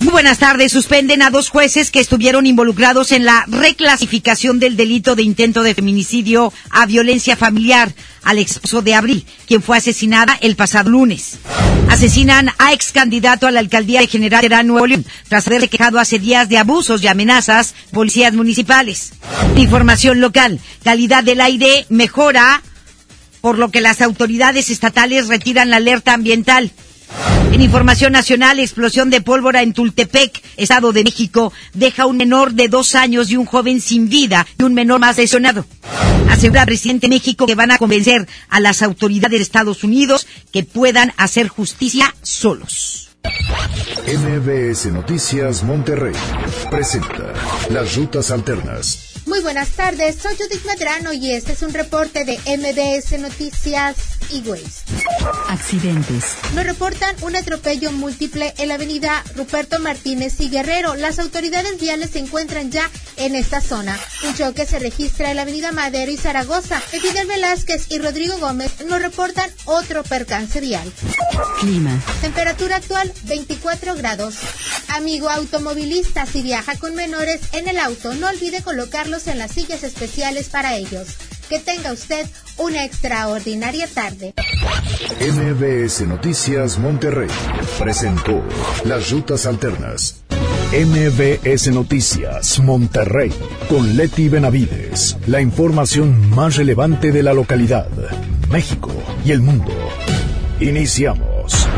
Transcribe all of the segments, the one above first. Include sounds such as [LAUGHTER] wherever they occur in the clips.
Muy buenas tardes. Suspenden a dos jueces que estuvieron involucrados en la reclasificación del delito de intento de feminicidio a violencia familiar al esposo de Abril, quien fue asesinada el pasado lunes. Asesinan a ex candidato a la alcaldía de General Terán, Nuevo tras haberse quejado hace días de abusos y amenazas policías municipales. Información local. Calidad del aire mejora, por lo que las autoridades estatales retiran la alerta ambiental. En información nacional, explosión de pólvora en Tultepec, Estado de México, deja un menor de dos años y un joven sin vida y un menor más lesionado. Asegura el presidente de México que van a convencer a las autoridades de Estados Unidos que puedan hacer justicia solos. MBS Noticias Monterrey presenta Las Rutas Alternas. Buenas tardes, soy Judith Medrano y este es un reporte de MBS Noticias y Waste. Accidentes. Nos reportan un atropello múltiple en la avenida Ruperto Martínez y Guerrero. Las autoridades viales se encuentran ya en esta zona. Un choque se registra en la avenida Madero y Zaragoza. Fidel Velázquez y Rodrigo Gómez nos reportan otro percance vial. Clima. Temperatura actual 24 grados. Amigo automovilista, si viaja con menores en el auto, no olvide colocarlos en las sillas especiales para ellos. Que tenga usted una extraordinaria tarde. MBS Noticias Monterrey presentó Las Rutas Alternas. MBS Noticias Monterrey con Leti Benavides. La información más relevante de la localidad, México y el mundo. Iniciamos.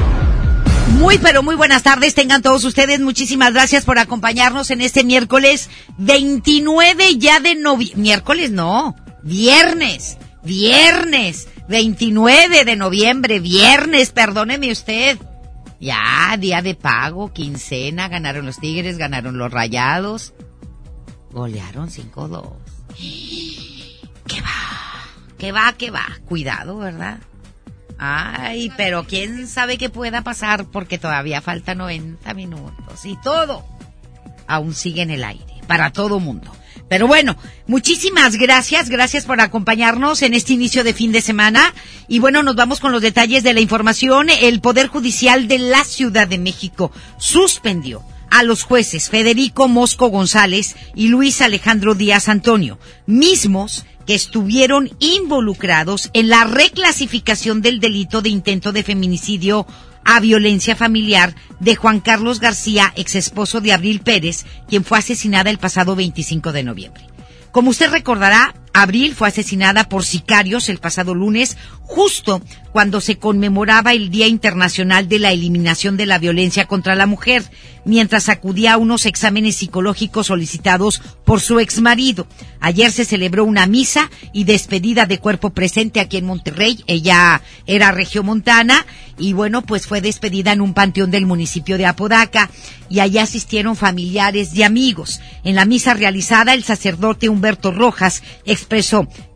Muy, pero muy buenas tardes. Tengan todos ustedes. Muchísimas gracias por acompañarnos en este miércoles 29 ya de noviembre. Miércoles no, viernes, viernes, 29 de noviembre, viernes, perdóneme usted. Ya, día de pago, quincena, ganaron los Tigres, ganaron los Rayados. Golearon 5-2. [GASPS] ¿Qué va? ¿Qué va? ¿Qué va? Cuidado, ¿verdad? Ay, pero quién sabe qué pueda pasar porque todavía falta 90 minutos y todo aún sigue en el aire para todo mundo. Pero bueno, muchísimas gracias, gracias por acompañarnos en este inicio de fin de semana. Y bueno, nos vamos con los detalles de la información. El Poder Judicial de la Ciudad de México suspendió a los jueces Federico Mosco González y Luis Alejandro Díaz Antonio, mismos que estuvieron involucrados en la reclasificación del delito de intento de feminicidio a violencia familiar de Juan Carlos García, ex esposo de Abril Pérez, quien fue asesinada el pasado 25 de noviembre. Como usted recordará, Abril fue asesinada por sicarios el pasado lunes, justo cuando se conmemoraba el Día Internacional de la Eliminación de la Violencia contra la Mujer, mientras acudía a unos exámenes psicológicos solicitados por su exmarido. Ayer se celebró una misa y despedida de cuerpo presente aquí en Monterrey. Ella era regiomontana y bueno, pues fue despedida en un panteón del municipio de Apodaca y allá asistieron familiares y amigos. En la misa realizada, el sacerdote Humberto Rojas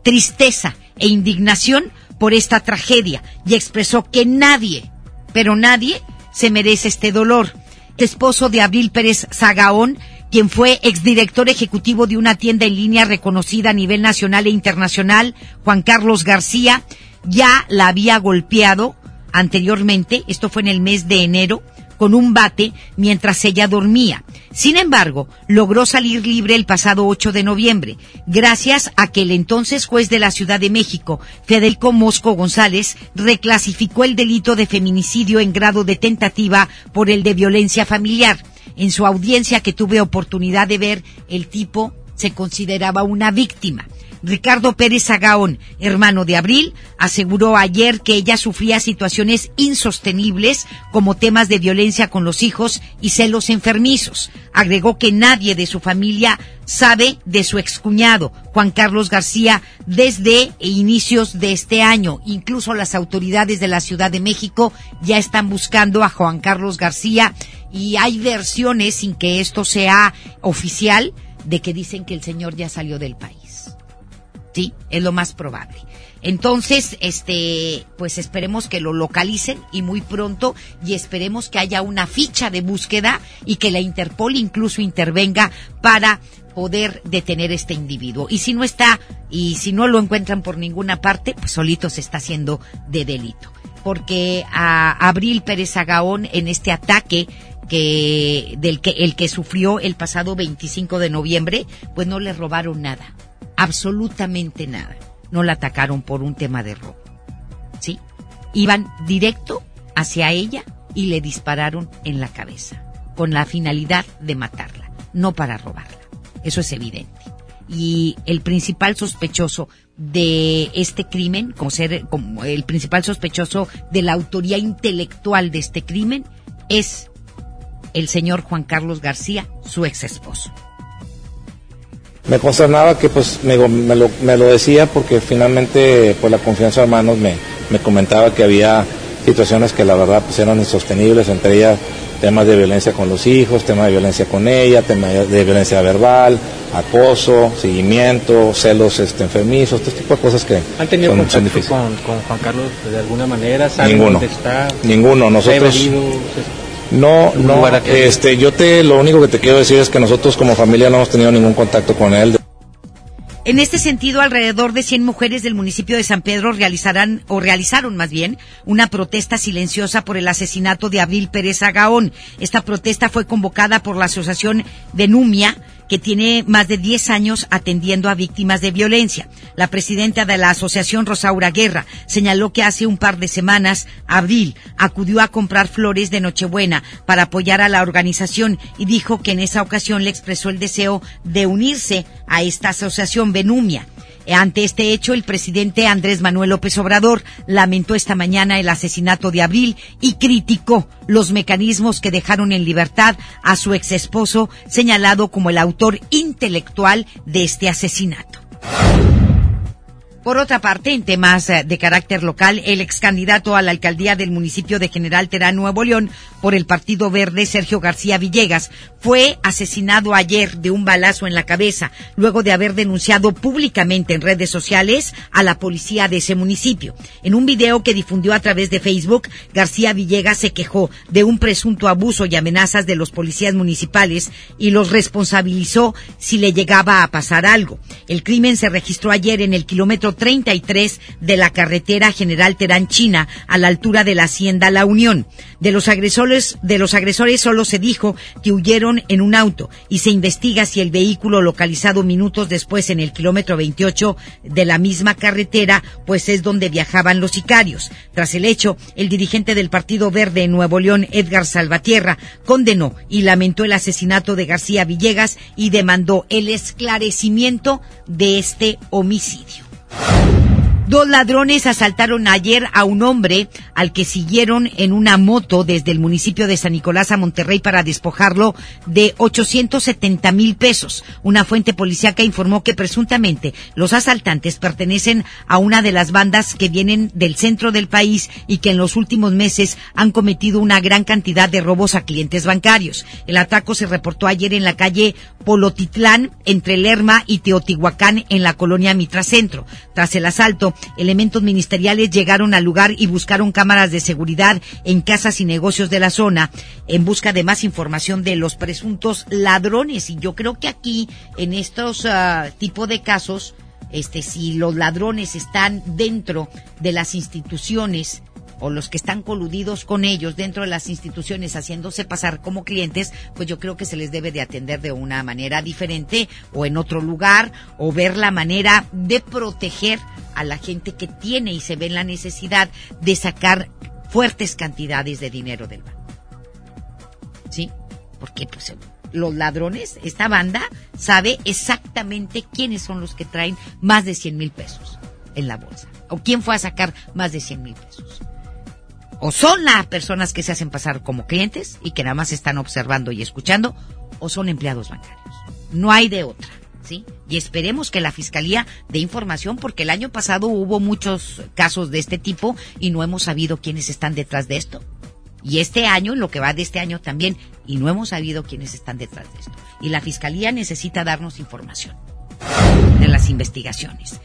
tristeza e indignación por esta tragedia y expresó que nadie, pero nadie, se merece este dolor. Esposo de Abril Pérez Zagaón, quien fue exdirector ejecutivo de una tienda en línea reconocida a nivel nacional e internacional, Juan Carlos García, ya la había golpeado anteriormente, esto fue en el mes de enero, con un bate mientras ella dormía. Sin embargo, logró salir libre el pasado 8 de noviembre, gracias a que el entonces juez de la Ciudad de México, Federico Mosco González, reclasificó el delito de feminicidio en grado de tentativa por el de violencia familiar. En su audiencia que tuve oportunidad de ver, el tipo se consideraba una víctima. Ricardo Pérez Agaón, hermano de Abril, aseguró ayer que ella sufría situaciones insostenibles como temas de violencia con los hijos y celos enfermizos. Agregó que nadie de su familia sabe de su excuñado, Juan Carlos García, desde inicios de este año. Incluso las autoridades de la Ciudad de México ya están buscando a Juan Carlos García y hay versiones sin que esto sea oficial de que dicen que el señor ya salió del país. Sí, es lo más probable. Entonces, este, pues esperemos que lo localicen y muy pronto y esperemos que haya una ficha de búsqueda y que la Interpol incluso intervenga para poder detener este individuo. Y si no está, y si no lo encuentran por ninguna parte, pues solito se está haciendo de delito. Porque a Abril Pérez Agaón en este ataque que del que el que sufrió el pasado 25 de noviembre, pues no le robaron nada, absolutamente nada. No la atacaron por un tema de robo. ¿Sí? Iban directo hacia ella y le dispararon en la cabeza, con la finalidad de matarla, no para robarla. Eso es evidente. Y el principal sospechoso de este crimen, como ser como el principal sospechoso de la autoría intelectual de este crimen, es el señor Juan Carlos García, su ex esposo. Me consternaba que pues me, me, lo, me lo, decía porque finalmente pues la confianza de hermanos me, me comentaba que había situaciones que la verdad pues eran insostenibles, entre ellas temas de violencia con los hijos, temas de violencia con ella, temas de violencia verbal, acoso, seguimiento, celos este, enfermizos, este tipo de cosas que ¿Han tenido son, contacto con, con, Juan Carlos de alguna manera? Ninguno. Está? Ninguno. Nosotros... No, no, este, yo te, lo único que te quiero decir es que nosotros como familia no hemos tenido ningún contacto con él. En este sentido, alrededor de 100 mujeres del municipio de San Pedro realizarán, o realizaron más bien, una protesta silenciosa por el asesinato de Abril Pérez Agaón. Esta protesta fue convocada por la Asociación de Numia, que tiene más de 10 años atendiendo a víctimas de violencia. La presidenta de la asociación, Rosaura Guerra, señaló que hace un par de semanas, Abril, acudió a comprar flores de Nochebuena para apoyar a la organización y dijo que en esa ocasión le expresó el deseo de unirse a esta asociación Benumia. Ante este hecho, el presidente Andrés Manuel López Obrador lamentó esta mañana el asesinato de Abril y criticó los mecanismos que dejaron en libertad a su ex esposo, señalado como el autor intelectual de este asesinato. Por otra parte, en temas eh, de carácter local, el ex candidato a la alcaldía del municipio de General Terán, Nuevo León, por el Partido Verde, Sergio García Villegas, fue asesinado ayer de un balazo en la cabeza, luego de haber denunciado públicamente en redes sociales a la policía de ese municipio. En un video que difundió a través de Facebook, García Villegas se quejó de un presunto abuso y amenazas de los policías municipales y los responsabilizó si le llegaba a pasar algo. El crimen se registró ayer en el kilómetro 33 de la carretera General Terán China, a la altura de la Hacienda La Unión. De los agresores, de los agresores solo se dijo que huyeron en un auto y se investiga si el vehículo localizado minutos después en el kilómetro 28 de la misma carretera, pues es donde viajaban los sicarios. Tras el hecho, el dirigente del Partido Verde en Nuevo León, Edgar Salvatierra, condenó y lamentó el asesinato de García Villegas y demandó el esclarecimiento de este homicidio. you. Dos ladrones asaltaron ayer a un hombre al que siguieron en una moto desde el municipio de San Nicolás a Monterrey para despojarlo de 870 mil pesos. Una fuente policíaca informó que presuntamente los asaltantes pertenecen a una de las bandas que vienen del centro del país y que en los últimos meses han cometido una gran cantidad de robos a clientes bancarios. El ataco se reportó ayer en la calle Polotitlán entre Lerma y Teotihuacán en la colonia Mitracentro. Tras el asalto, elementos ministeriales llegaron al lugar y buscaron cámaras de seguridad en casas y negocios de la zona en busca de más información de los presuntos ladrones. Y yo creo que aquí, en estos uh, tipo de casos, este, si los ladrones están dentro de las instituciones, o los que están coludidos con ellos dentro de las instituciones haciéndose pasar como clientes, pues yo creo que se les debe de atender de una manera diferente o en otro lugar o ver la manera de proteger a la gente que tiene y se ve en la necesidad de sacar fuertes cantidades de dinero del banco. ¿Sí? Porque pues los ladrones, esta banda sabe exactamente quiénes son los que traen más de 100 mil pesos en la bolsa. O quién fue a sacar más de 100 mil pesos o son las personas que se hacen pasar como clientes y que nada más están observando y escuchando, o son empleados bancarios. No hay de otra, ¿sí? Y esperemos que la Fiscalía dé información porque el año pasado hubo muchos casos de este tipo y no hemos sabido quiénes están detrás de esto. Y este año, lo que va de este año también, y no hemos sabido quiénes están detrás de esto. Y la Fiscalía necesita darnos información de las investigaciones.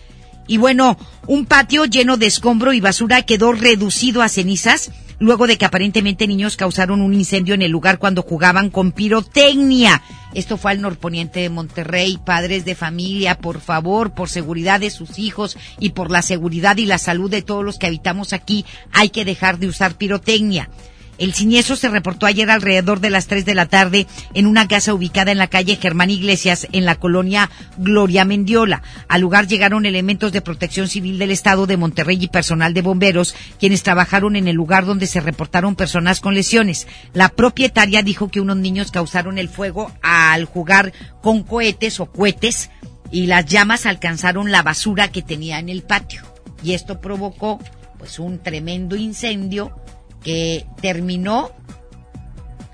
Y bueno, un patio lleno de escombro y basura quedó reducido a cenizas luego de que aparentemente niños causaron un incendio en el lugar cuando jugaban con pirotecnia. Esto fue al norponiente de Monterrey. Padres de familia, por favor, por seguridad de sus hijos y por la seguridad y la salud de todos los que habitamos aquí, hay que dejar de usar pirotecnia. El siniestro se reportó ayer alrededor de las 3 de la tarde en una casa ubicada en la calle Germán Iglesias, en la colonia Gloria Mendiola. Al lugar llegaron elementos de protección civil del Estado de Monterrey y personal de bomberos, quienes trabajaron en el lugar donde se reportaron personas con lesiones. La propietaria dijo que unos niños causaron el fuego al jugar con cohetes o cohetes y las llamas alcanzaron la basura que tenía en el patio. Y esto provocó pues un tremendo incendio que terminó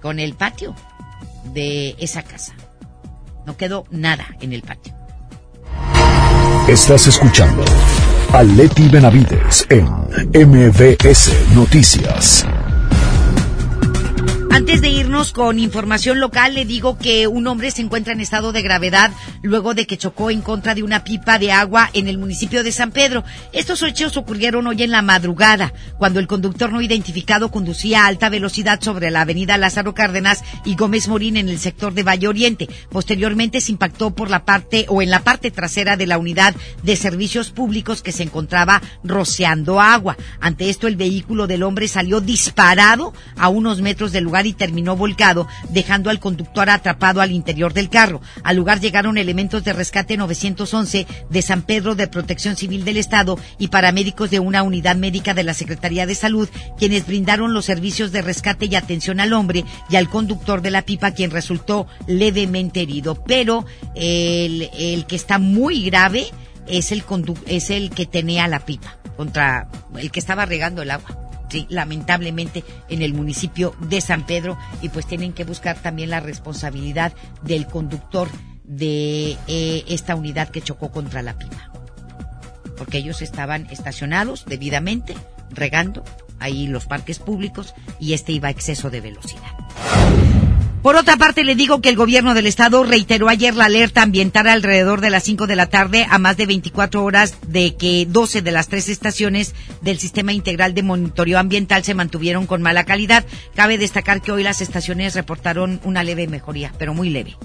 con el patio de esa casa. No quedó nada en el patio. Estás escuchando a Leti Benavides en MBS Noticias. Antes de irnos con información local, le digo que un hombre se encuentra en estado de gravedad luego de que chocó en contra de una pipa de agua en el municipio de San Pedro. Estos hechos ocurrieron hoy en la madrugada, cuando el conductor no identificado conducía a alta velocidad sobre la avenida Lázaro Cárdenas y Gómez Morín en el sector de Valle Oriente. Posteriormente se impactó por la parte o en la parte trasera de la unidad de servicios públicos que se encontraba rociando agua. Ante esto, el vehículo del hombre salió disparado a unos metros del lugar y terminó volcado, dejando al conductor atrapado al interior del carro. Al lugar llegaron elementos de rescate 911 de San Pedro de Protección Civil del Estado y paramédicos de una unidad médica de la Secretaría de Salud, quienes brindaron los servicios de rescate y atención al hombre y al conductor de la pipa, quien resultó levemente herido. Pero el, el que está muy grave es el, es el que tenía la pipa contra el que estaba regando el agua lamentablemente en el municipio de San Pedro y pues tienen que buscar también la responsabilidad del conductor de eh, esta unidad que chocó contra la pipa. Porque ellos estaban estacionados debidamente, regando ahí los parques públicos y este iba a exceso de velocidad. Por otra parte, le digo que el gobierno del estado reiteró ayer la alerta ambiental alrededor de las 5 de la tarde a más de 24 horas de que 12 de las tres estaciones del sistema integral de monitoreo ambiental se mantuvieron con mala calidad. Cabe destacar que hoy las estaciones reportaron una leve mejoría, pero muy leve.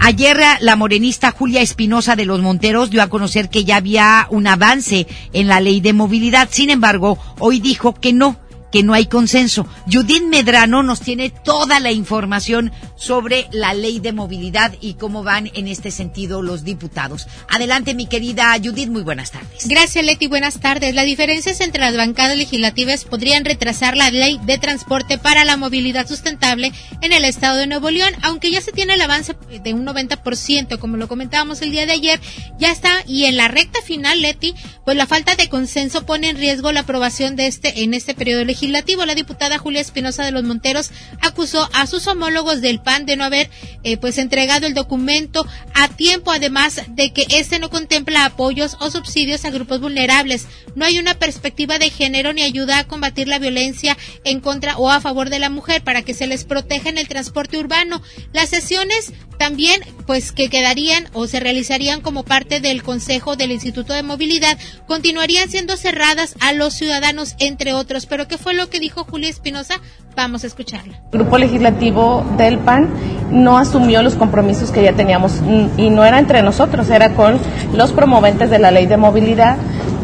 Ayer la morenista Julia Espinosa de los Monteros dio a conocer que ya había un avance en la ley de movilidad. Sin embargo, hoy dijo que no, que no hay consenso. Judith Medrano nos tiene toda la información sobre la ley de movilidad y cómo van en este sentido los diputados. Adelante, mi querida Judith, muy buenas tardes. Gracias, Leti, buenas tardes. Las diferencias entre las bancadas legislativas podrían retrasar la ley de transporte para la movilidad sustentable en el estado de Nuevo León, aunque ya se tiene el avance de un 90%, como lo comentábamos el día de ayer, ya está, y en la recta final, Leti, pues la falta de consenso pone en riesgo la aprobación de este en este periodo legislativo legislativo. La diputada Julia Espinosa de los Monteros acusó a sus homólogos del PAN de no haber eh, pues entregado el documento a tiempo, además de que este no contempla apoyos o subsidios a grupos vulnerables. No hay una perspectiva de género ni ayuda a combatir la violencia en contra o a favor de la mujer para que se les proteja en el transporte urbano. Las sesiones también pues que quedarían o se realizarían como parte del Consejo del Instituto de Movilidad continuarían siendo cerradas a los ciudadanos entre otros. Pero ¿qué lo que dijo Julia Espinosa? Vamos a escucharla. El grupo legislativo del PAN no asumió los compromisos que ya teníamos y no era entre nosotros, era con los promoventes de la ley de movilidad,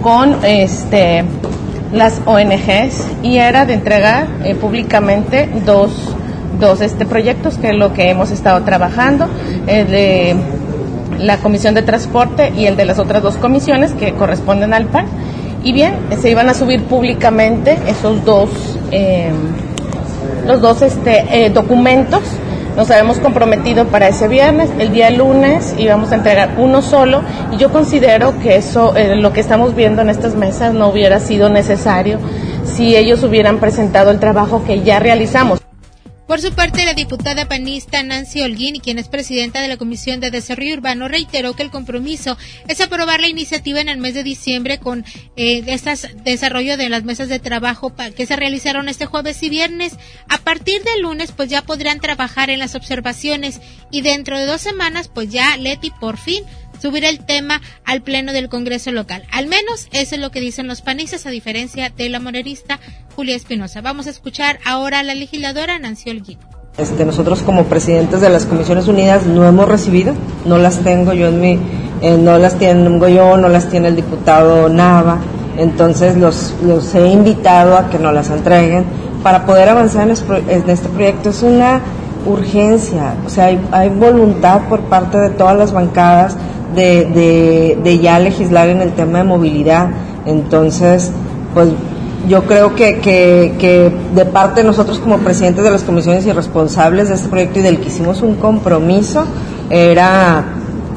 con este las ONGs y era de entregar eh, públicamente dos dos este, proyectos, que es lo que hemos estado trabajando, el de la Comisión de Transporte y el de las otras dos comisiones que corresponden al PAN. Y bien, se iban a subir públicamente esos dos, em, los dos este, eh, documentos. Nos habíamos comprometido para ese viernes, el día lunes íbamos a entregar uno solo y yo considero que eso, eh, lo que estamos viendo en estas mesas no hubiera sido necesario si ellos hubieran presentado el trabajo que ya realizamos. Por su parte, la diputada panista Nancy Holguín, quien es presidenta de la Comisión de Desarrollo Urbano, reiteró que el compromiso es aprobar la iniciativa en el mes de diciembre con eh, desarrollo de las mesas de trabajo que se realizaron este jueves y viernes. A partir del lunes, pues ya podrán trabajar en las observaciones y dentro de dos semanas, pues ya Leti por fin subir el tema al pleno del Congreso local. Al menos eso es lo que dicen los panistas, a diferencia de la monerista Julia Espinosa. Vamos a escuchar ahora a la legisladora Nancy Holguín. Este, nosotros como presidentes de las Comisiones Unidas no hemos recibido, no las tengo yo en mi, eh, no las tengo yo, no las tiene el diputado Nava, entonces los, los he invitado a que nos las entreguen para poder avanzar en, este proyecto. Es una urgencia, o sea, hay, voluntad por parte de todas las bancadas de, de, de ya legislar en el tema de movilidad, entonces pues yo creo que, que, de parte de nosotros como presidentes de las comisiones y responsables de este proyecto y del que hicimos un compromiso era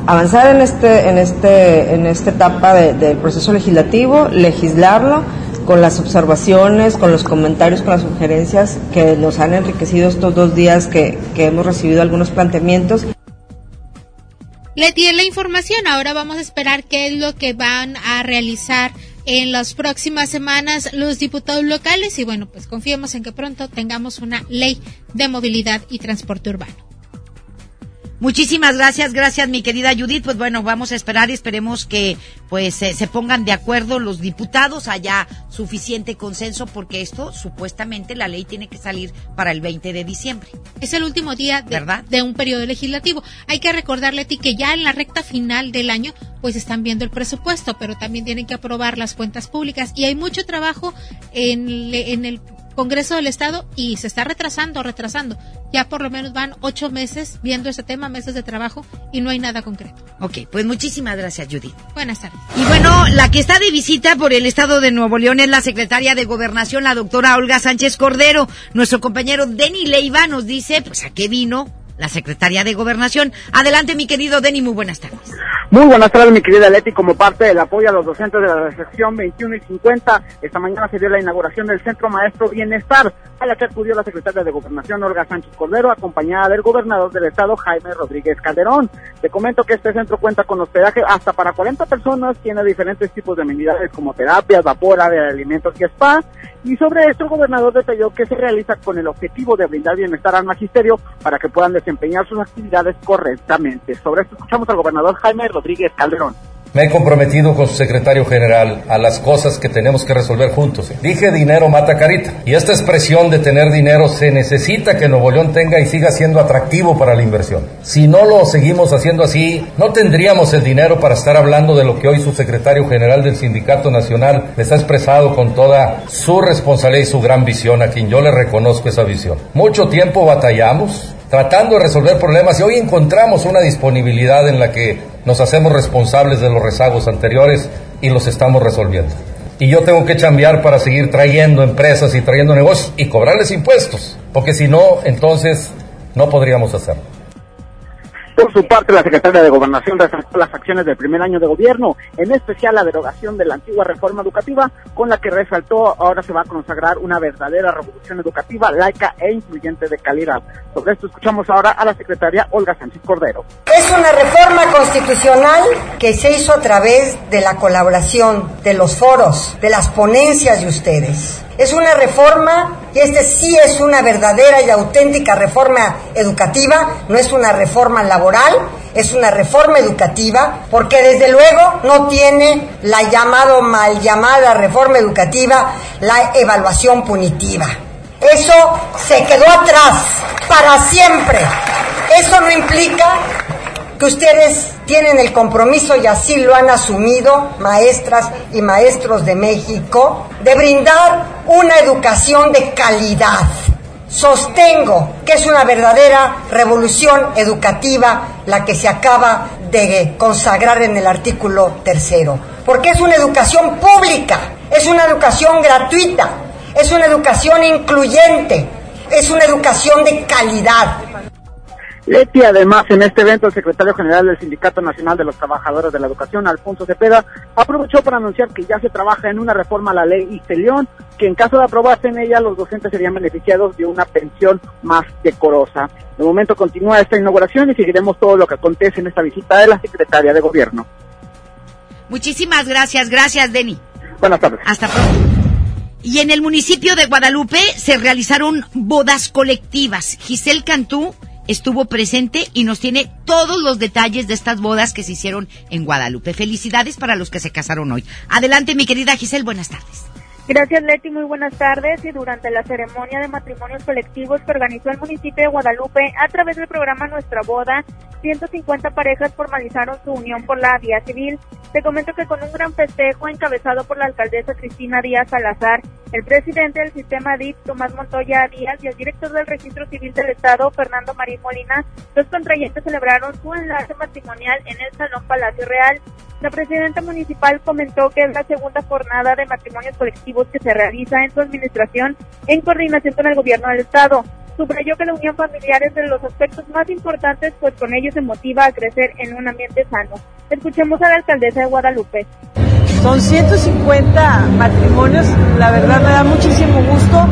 avanzar en este en este en esta etapa del proceso legislativo legislarlo con las observaciones con los comentarios con las sugerencias que nos han enriquecido estos dos días que, que hemos recibido algunos planteamientos le tiene la información ahora vamos a esperar qué es lo que van a realizar en las próximas semanas los diputados locales y bueno, pues confiemos en que pronto tengamos una ley de movilidad y transporte urbano. Muchísimas gracias, gracias mi querida Judith. Pues bueno, vamos a esperar y esperemos que pues se pongan de acuerdo los diputados, haya suficiente consenso porque esto supuestamente la ley tiene que salir para el 20 de diciembre. Es el último día de, ¿verdad? de un periodo legislativo. Hay que recordarle a ti que ya en la recta final del año pues están viendo el presupuesto, pero también tienen que aprobar las cuentas públicas y hay mucho trabajo en, en el Congreso del Estado y se está retrasando, retrasando. Ya por lo menos van ocho meses viendo ese tema, meses de trabajo y no hay nada concreto. Ok, pues muchísimas gracias, Judith. Buenas tardes. Y bueno, la que está de visita por el Estado de Nuevo León es la secretaria de Gobernación, la doctora Olga Sánchez Cordero. Nuestro compañero Denny Leiva nos dice, pues, ¿a qué vino? La secretaria de Gobernación. Adelante, mi querido Denny, muy buenas tardes. Muy buenas tardes, mi querida Leti. Como parte del apoyo a los docentes de la sección 21 y 50, esta mañana se dio la inauguración del Centro Maestro Bienestar, a la que acudió la secretaria de Gobernación, Olga Sánchez Cordero, acompañada del gobernador del estado, Jaime Rodríguez Calderón. Te comento que este centro cuenta con hospedaje hasta para 40 personas, tiene diferentes tipos de amenidades como terapias, vapor, de alimentos y spa. Y sobre esto, el gobernador detalló que se realiza con el objetivo de brindar bienestar al magisterio para que puedan desempeñar sus actividades correctamente. Sobre esto escuchamos al gobernador Jaime Rodríguez Calderón. Me he comprometido con su secretario general a las cosas que tenemos que resolver juntos. Dije dinero mata carita. Y esta expresión de tener dinero se necesita que Nuevo León tenga y siga siendo atractivo para la inversión. Si no lo seguimos haciendo así, no tendríamos el dinero para estar hablando de lo que hoy su secretario general del Sindicato Nacional les ha expresado con toda su responsabilidad y su gran visión, a quien yo le reconozco esa visión. Mucho tiempo batallamos, tratando de resolver problemas y hoy encontramos una disponibilidad en la que nos hacemos responsables de los rezagos anteriores y los estamos resolviendo. Y yo tengo que cambiar para seguir trayendo empresas y trayendo negocios y cobrarles impuestos, porque si no, entonces no podríamos hacerlo. Por su parte, la secretaria de Gobernación resaltó las acciones del primer año de gobierno, en especial la derogación de la antigua reforma educativa, con la que resaltó ahora se va a consagrar una verdadera revolución educativa laica e incluyente de calidad. Sobre esto escuchamos ahora a la secretaria Olga Sánchez Cordero. Es una reforma constitucional que se hizo a través de la colaboración, de los foros, de las ponencias de ustedes. Es una reforma, y este sí es una verdadera y auténtica reforma educativa, no es una reforma laboral, es una reforma educativa, porque desde luego no tiene la llamado mal llamada reforma educativa, la evaluación punitiva. Eso se quedó atrás para siempre. Eso no implica que ustedes tienen el compromiso y así lo han asumido maestras y maestros de México de brindar una educación de calidad. Sostengo que es una verdadera revolución educativa la que se acaba de consagrar en el artículo tercero, porque es una educación pública, es una educación gratuita, es una educación incluyente, es una educación de calidad. Leti, además, en este evento, el secretario general del Sindicato Nacional de los Trabajadores de la Educación, Alfonso Cepeda, aprovechó para anunciar que ya se trabaja en una reforma a la ley Istelión, que en caso de aprobarse en ella, los docentes serían beneficiados de una pensión más decorosa. De momento continúa esta inauguración y seguiremos todo lo que acontece en esta visita de la secretaria de Gobierno. Muchísimas gracias, gracias, Deni. Buenas tardes. Hasta pronto. Y en el municipio de Guadalupe se realizaron bodas colectivas. Giselle Cantú estuvo presente y nos tiene todos los detalles de estas bodas que se hicieron en Guadalupe. Felicidades para los que se casaron hoy. Adelante, mi querida Giselle, buenas tardes. Gracias Leti, muy buenas tardes. Y durante la ceremonia de matrimonios colectivos que organizó el municipio de Guadalupe a través del programa Nuestra Boda, 150 parejas formalizaron su unión por la vía civil. Te comento que con un gran festejo encabezado por la alcaldesa Cristina Díaz Salazar, el presidente del sistema DIP, Tomás Montoya Díaz, y el director del Registro Civil del Estado, Fernando Marín Molina, los contrayentes celebraron su enlace matrimonial en el Salón Palacio Real. La presidenta municipal comentó que es la segunda jornada de matrimonios colectivos que se realiza en su administración en coordinación con el gobierno del estado. Subrayó que la unión familiar es de los aspectos más importantes, pues con ello se motiva a crecer en un ambiente sano. Escuchemos a la alcaldesa de Guadalupe. Son 150 matrimonios, la verdad me da muchísimo gusto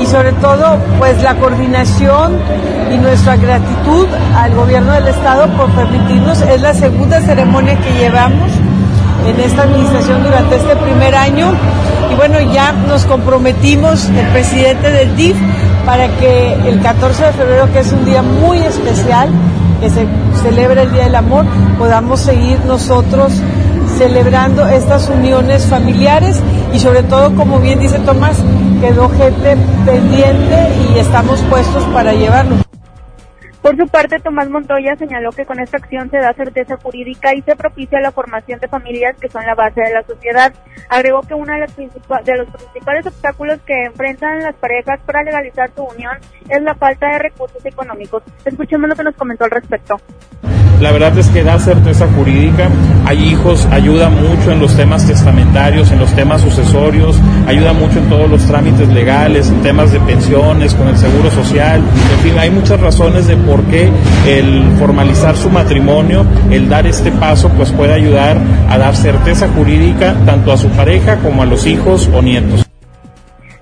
y sobre todo pues la coordinación y nuestra gratitud al gobierno del estado por permitirnos, es la segunda ceremonia que llevamos en esta administración durante este primer año y bueno ya nos comprometimos el presidente del DIF para que el 14 de febrero que es un día muy especial que se celebra el Día del Amor podamos seguir nosotros celebrando estas uniones familiares y sobre todo, como bien dice Tomás, quedó gente pendiente y estamos puestos para llevarlo. Por su parte, Tomás Montoya señaló que con esta acción se da certeza jurídica y se propicia la formación de familias que son la base de la sociedad. Agregó que uno de los, de los principales obstáculos que enfrentan las parejas para legalizar su unión es la falta de recursos económicos. Escuchemos lo que nos comentó al respecto. La verdad es que da certeza jurídica, hay hijos, ayuda mucho en los temas testamentarios, en los temas sucesorios, ayuda mucho en todos los trámites legales, en temas de pensiones, con el seguro social, en fin, hay muchas razones de por qué el formalizar su matrimonio, el dar este paso, pues puede ayudar a dar certeza jurídica tanto a su pareja como a los hijos o nietos.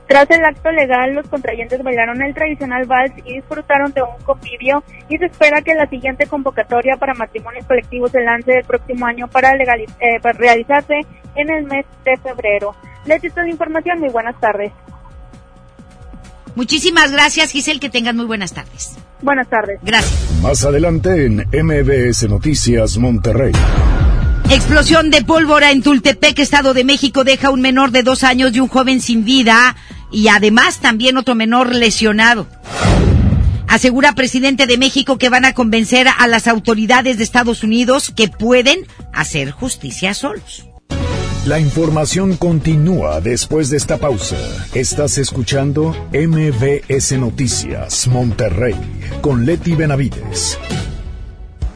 Tras el acto legal, los contrayentes bailaron el tradicional vals y disfrutaron de un convivio y se espera que la siguiente convocatoria para matrimonios colectivos se lance el próximo año para, eh, realizarse en el mes de febrero. Les esta la información, muy buenas tardes. Muchísimas gracias, Giselle, que tengan muy buenas tardes. Buenas tardes. Gracias. Más adelante en MBS Noticias Monterrey. Explosión de pólvora en Tultepec, Estado de México, deja un menor de dos años y un joven sin vida y además también otro menor lesionado. Asegura presidente de México que van a convencer a las autoridades de Estados Unidos que pueden hacer justicia solos. La información continúa después de esta pausa. Estás escuchando MBS Noticias Monterrey con Leti Benavides.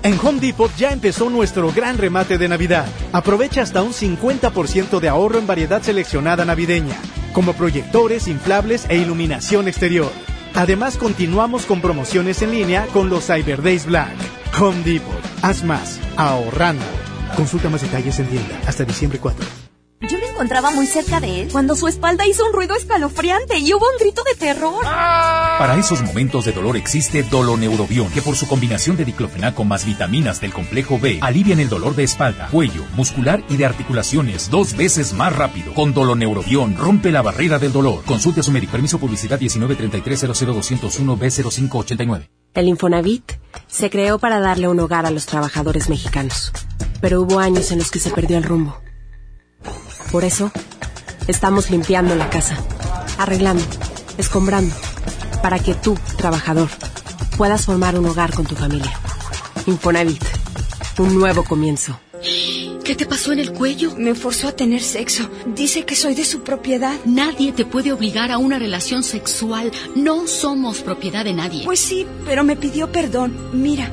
En Home Depot ya empezó nuestro gran remate de Navidad. Aprovecha hasta un 50% de ahorro en variedad seleccionada navideña, como proyectores, inflables e iluminación exterior. Además, continuamos con promociones en línea con los Cyber Days Black. Home Depot, haz más, ahorrando. Consulta más detalles en tienda hasta diciembre 4. Yo me encontraba muy cerca de él cuando su espalda hizo un ruido escalofriante y hubo un grito de terror. Para esos momentos de dolor existe Doloneurobion, que por su combinación de diclofenaco más vitaminas del complejo B alivian el dolor de espalda, cuello, muscular y de articulaciones dos veces más rápido. Con Doloneurobion rompe la barrera del dolor. Consulte a su médico. Permiso publicidad 193300201 B0589. El Infonavit se creó para darle un hogar a los trabajadores mexicanos, pero hubo años en los que se perdió el rumbo. Por eso, estamos limpiando la casa, arreglando, escombrando, para que tú, trabajador, puedas formar un hogar con tu familia. Infonavit, un nuevo comienzo. ¿Qué te pasó en el cuello? Me forzó a tener sexo. Dice que soy de su propiedad. Nadie te puede obligar a una relación sexual. No somos propiedad de nadie. Pues sí, pero me pidió perdón. Mira,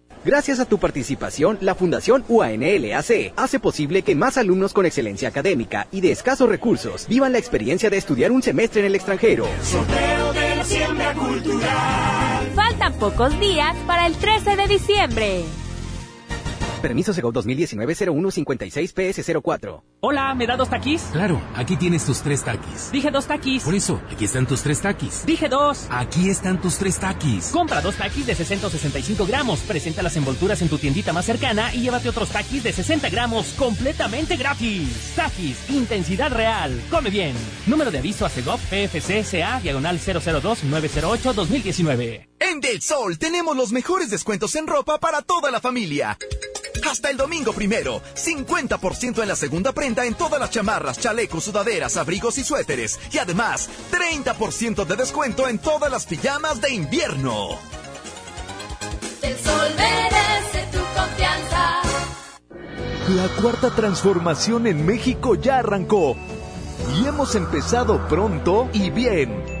Gracias a tu participación, la Fundación UANLAC hace posible que más alumnos con excelencia académica y de escasos recursos vivan la experiencia de estudiar un semestre en el extranjero. Sorteo de la siembra cultural. Faltan pocos días para el 13 de diciembre. Permiso Segov 2019-0156-PS04. Hola, ¿me da dos taquis? Claro, aquí tienes tus tres taquis. Dije dos taquis. Por eso, aquí están tus tres taquis. Dije dos. Aquí están tus tres taquis. Compra dos taquis de 665 gramos. Presenta las envolturas en tu tiendita más cercana y llévate otros taquis de 60 gramos completamente gratis. Taquis, intensidad real. Come bien. Número de aviso a Segov PFCSA diagonal 002-908-2019. En Del Sol tenemos los mejores descuentos en ropa para toda la familia. Hasta el domingo primero, 50% en la segunda prenda en todas las chamarras, chalecos, sudaderas, abrigos y suéteres. Y además, 30% de descuento en todas las pijamas de invierno. El sol merece tu confianza. La cuarta transformación en México ya arrancó. Y hemos empezado pronto y bien.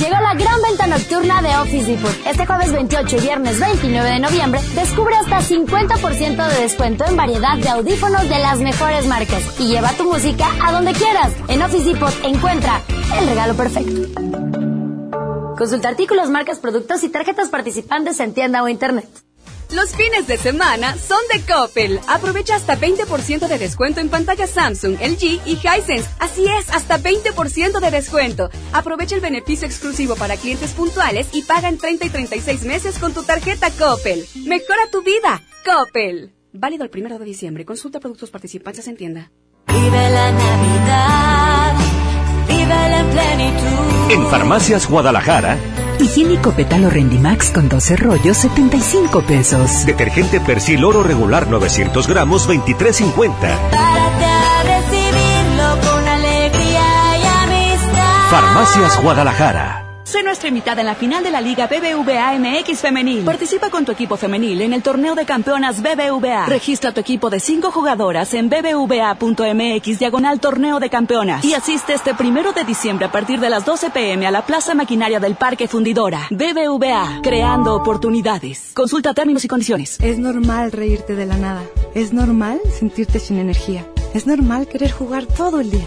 Llegó la gran venta nocturna de Office Depot. Este jueves 28 y viernes 29 de noviembre descubre hasta 50% de descuento en variedad de audífonos de las mejores marcas y lleva tu música a donde quieras. En Office Depot encuentra el regalo perfecto. Consulta artículos, marcas, productos y tarjetas participantes en tienda o internet. Los fines de semana son de Coppel. Aprovecha hasta 20% de descuento en pantallas Samsung, LG y Hisense. Así es, hasta 20% de descuento. Aprovecha el beneficio exclusivo para clientes puntuales y paga en 30 y 36 meses con tu tarjeta Coppel. Mejora tu vida. Coppel. Válido el primero de diciembre. Consulta productos participantes en tienda. Vive la Navidad. Vive la plenitud. En Farmacias Guadalajara, Higiénico Petalo Rendimax con 12 rollos, 75 pesos. detergente Persil Oro regular 900 gramos, 23.50. Párate a recibirlo con alegría y amistad. Farmacias Guadalajara. Sé nuestra invitada en la final de la Liga BBVA MX Femenil. Participa con tu equipo femenil en el torneo de campeonas BBVA. Registra tu equipo de cinco jugadoras en bbva.mx diagonal torneo de campeonas. Y asiste este primero de diciembre a partir de las 12 pm a la Plaza Maquinaria del Parque Fundidora. BBVA, creando oportunidades. Consulta términos y condiciones. Es normal reírte de la nada. Es normal sentirte sin energía. Es normal querer jugar todo el día.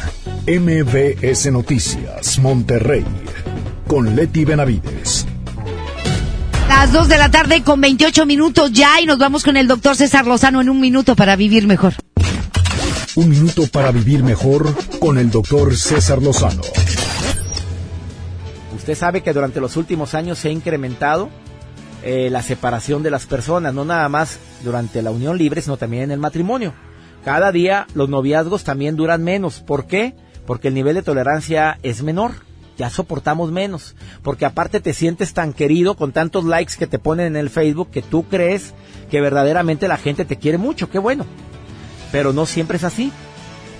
MBS Noticias, Monterrey, con Leti Benavides. Las 2 de la tarde con 28 minutos ya y nos vamos con el doctor César Lozano en un minuto para vivir mejor. Un minuto para vivir mejor con el doctor César Lozano. Usted sabe que durante los últimos años se ha incrementado eh, la separación de las personas, no nada más durante la unión libre, sino también en el matrimonio. Cada día los noviazgos también duran menos. ¿Por qué? Porque el nivel de tolerancia es menor. Ya soportamos menos. Porque aparte te sientes tan querido con tantos likes que te ponen en el Facebook que tú crees que verdaderamente la gente te quiere mucho. Qué bueno. Pero no siempre es así.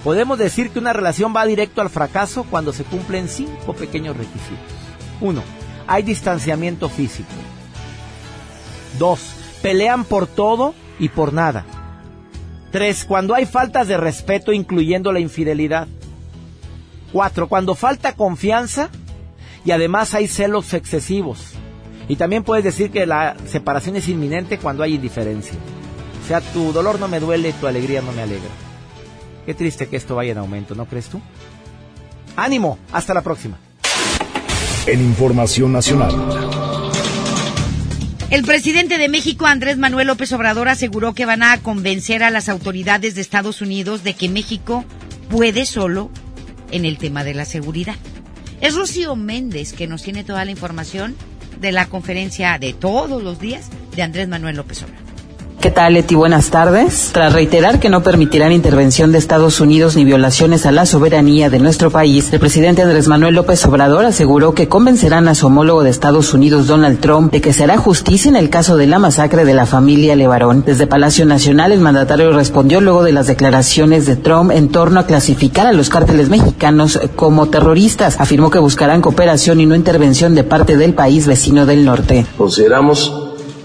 Podemos decir que una relación va directo al fracaso cuando se cumplen cinco pequeños requisitos. Uno, hay distanciamiento físico. Dos, pelean por todo y por nada. Tres, cuando hay faltas de respeto incluyendo la infidelidad. Cuatro, cuando falta confianza y además hay celos excesivos. Y también puedes decir que la separación es inminente cuando hay indiferencia. O sea, tu dolor no me duele, tu alegría no me alegra. Qué triste que esto vaya en aumento, ¿no crees tú? Ánimo, hasta la próxima. En Información Nacional. El presidente de México, Andrés Manuel López Obrador, aseguró que van a convencer a las autoridades de Estados Unidos de que México puede solo en el tema de la seguridad. Es Rocío Méndez que nos tiene toda la información de la conferencia de todos los días de Andrés Manuel López Obrador. ¿Qué tal, Leti? Buenas tardes. Tras reiterar que no permitirán intervención de Estados Unidos ni violaciones a la soberanía de nuestro país, el presidente Andrés Manuel López Obrador aseguró que convencerán a su homólogo de Estados Unidos, Donald Trump, de que se hará justicia en el caso de la masacre de la familia Levarón. Desde Palacio Nacional, el mandatario respondió luego de las declaraciones de Trump en torno a clasificar a los cárteles mexicanos como terroristas. Afirmó que buscarán cooperación y no intervención de parte del país vecino del norte. Consideramos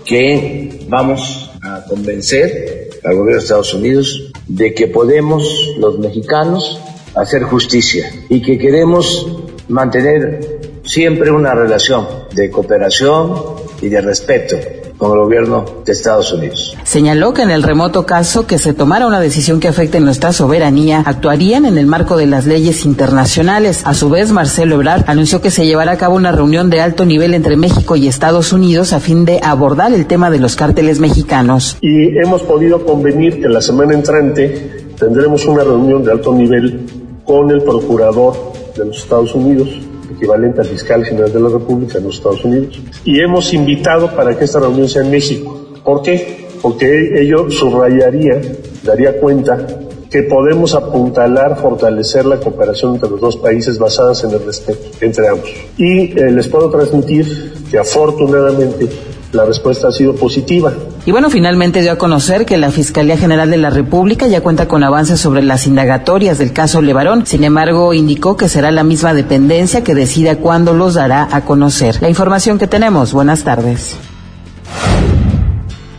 que vamos convencer al gobierno de Estados Unidos de que podemos los mexicanos hacer justicia y que queremos mantener siempre una relación de cooperación y de respeto con el gobierno de Estados Unidos. Señaló que en el remoto caso que se tomara una decisión que afecte nuestra soberanía, actuarían en el marco de las leyes internacionales. A su vez, Marcelo Ebrard anunció que se llevará a cabo una reunión de alto nivel entre México y Estados Unidos a fin de abordar el tema de los cárteles mexicanos. Y hemos podido convenir que la semana entrante tendremos una reunión de alto nivel con el procurador de los Estados Unidos equivalente al fiscal general de la República en los Estados Unidos. Y hemos invitado para que esta reunión sea en México. ¿Por qué? Porque ello subrayaría, daría cuenta que podemos apuntalar, fortalecer la cooperación entre los dos países basadas en el respeto entre ambos. Y eh, les puedo transmitir que afortunadamente la respuesta ha sido positiva. Y bueno, finalmente dio a conocer que la Fiscalía General de la República ya cuenta con avances sobre las indagatorias del caso Levarón. Sin embargo, indicó que será la misma dependencia que decida cuándo los dará a conocer. La información que tenemos. Buenas tardes.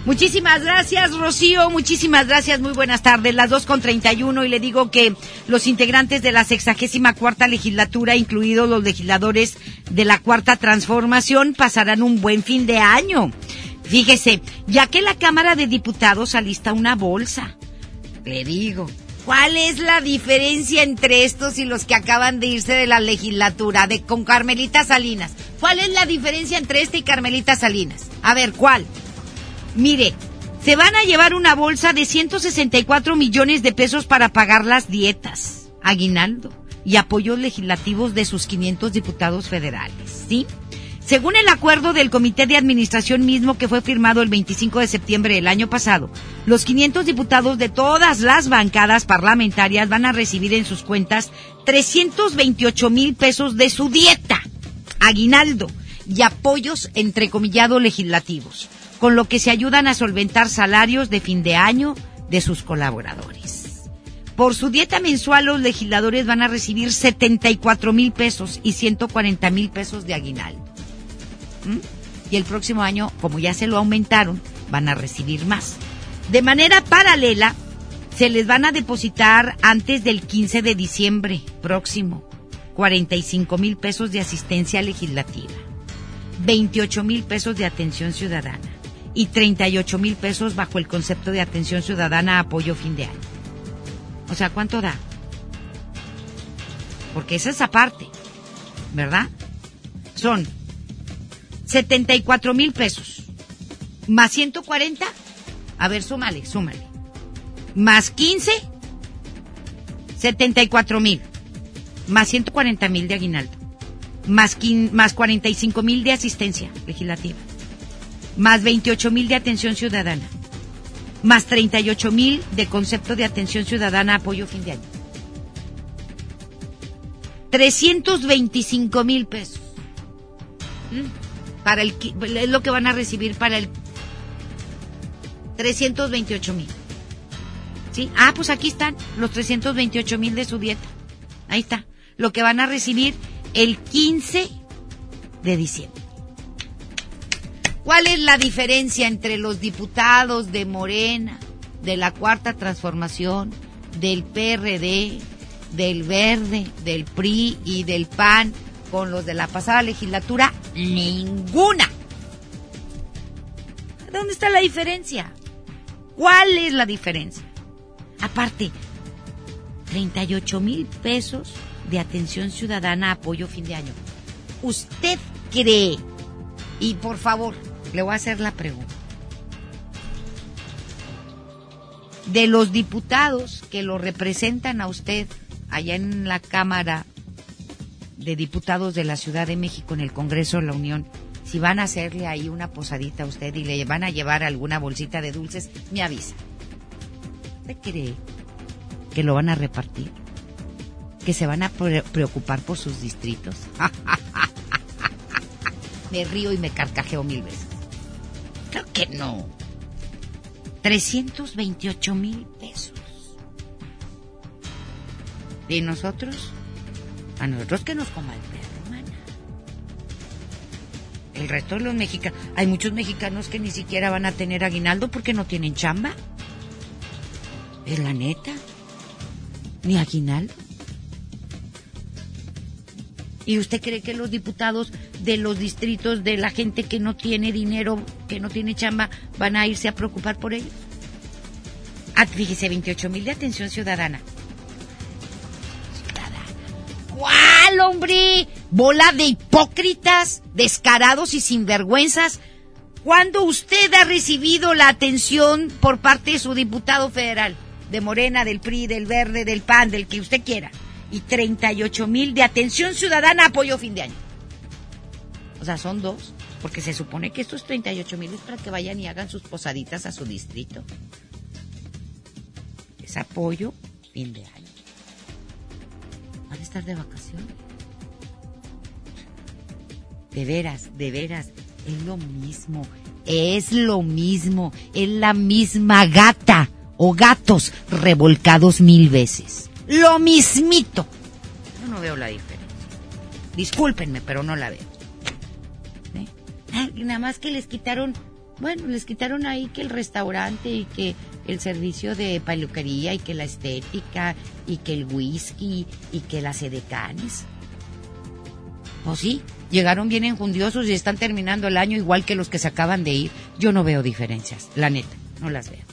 Muchísimas gracias, Rocío. Muchísimas gracias. Muy buenas tardes. Las dos con treinta y uno y le digo que los integrantes de la sexagésima cuarta legislatura, incluidos los legisladores de la cuarta transformación, pasarán un buen fin de año. Fíjese, ya que la Cámara de Diputados alista una bolsa. Le digo, ¿cuál es la diferencia entre estos y los que acaban de irse de la legislatura de con Carmelita Salinas? ¿Cuál es la diferencia entre este y Carmelita Salinas? A ver, ¿cuál? Mire, se van a llevar una bolsa de 164 millones de pesos para pagar las dietas, aguinaldo y apoyos legislativos de sus 500 diputados federales, ¿sí? Según el acuerdo del Comité de Administración mismo que fue firmado el 25 de septiembre del año pasado, los 500 diputados de todas las bancadas parlamentarias van a recibir en sus cuentas 328 mil pesos de su dieta, aguinaldo y apoyos entrecomillados legislativos con lo que se ayudan a solventar salarios de fin de año de sus colaboradores. Por su dieta mensual los legisladores van a recibir 74 mil pesos y 140 mil pesos de aguinaldo. ¿Mm? Y el próximo año, como ya se lo aumentaron, van a recibir más. De manera paralela, se les van a depositar antes del 15 de diciembre próximo 45 mil pesos de asistencia legislativa, 28 mil pesos de atención ciudadana, y 38 mil pesos bajo el concepto de atención ciudadana apoyo fin de año. O sea, ¿cuánto da? Porque esa es aparte, ¿verdad? Son 74 mil pesos más 140. A ver, súmale, súmale. Más 15, 74 mil. Más 140 mil de aguinaldo. Más, más 45 mil de asistencia legislativa más 28 mil de atención ciudadana, más 38 mil de concepto de atención ciudadana apoyo fin de año. 325 mil pesos. Para el, es lo que van a recibir para el 328 mil. ¿Sí? Ah, pues aquí están los 328 mil de su dieta. Ahí está. Lo que van a recibir el 15 de diciembre. ¿Cuál es la diferencia entre los diputados de Morena, de la Cuarta Transformación, del PRD, del Verde, del PRI y del PAN con los de la pasada legislatura? Ninguna. ¿Dónde está la diferencia? ¿Cuál es la diferencia? Aparte, 38 mil pesos de atención ciudadana apoyo fin de año. ¿Usted cree? Y por favor, le voy a hacer la pregunta. De los diputados que lo representan a usted allá en la Cámara de Diputados de la Ciudad de México en el Congreso de la Unión, si van a hacerle ahí una posadita a usted y le van a llevar alguna bolsita de dulces, me avisa. ¿Usted cree que lo van a repartir? ¿Que se van a preocupar por sus distritos? [LAUGHS] me río y me carcajeo mil veces. Que no. 328 mil pesos. ¿Y nosotros? A nosotros que nos coma el perro. El resto de los mexicanos. Hay muchos mexicanos que ni siquiera van a tener aguinaldo porque no tienen chamba. Es la neta. Ni aguinaldo. ¿Y usted cree que los diputados de los distritos, de la gente que no tiene dinero, que no tiene chamba, van a irse a preocupar por ellos? Ah, fíjese, 28 mil de atención ciudadana. ¿Cuál, hombre? Bola de hipócritas, descarados y sinvergüenzas. ¿Cuándo usted ha recibido la atención por parte de su diputado federal? De Morena, del PRI, del Verde, del PAN, del que usted quiera. Y 38 mil de atención ciudadana apoyo fin de año. O sea, son dos. Porque se supone que estos 38 mil es para que vayan y hagan sus posaditas a su distrito. Es apoyo fin de año van a estar de vacaciones. De veras, de veras, es lo mismo, es lo mismo, es la misma gata o gatos revolcados mil veces. Lo mismito. Yo no veo la diferencia. Discúlpenme, pero no la veo. ¿Eh? nada más que les quitaron, bueno, les quitaron ahí que el restaurante y que el servicio de peluquería y que la estética y que el whisky y que las edecanes. Pues sí, llegaron bien enjundiosos y están terminando el año igual que los que se acaban de ir. Yo no veo diferencias, la neta, no las veo.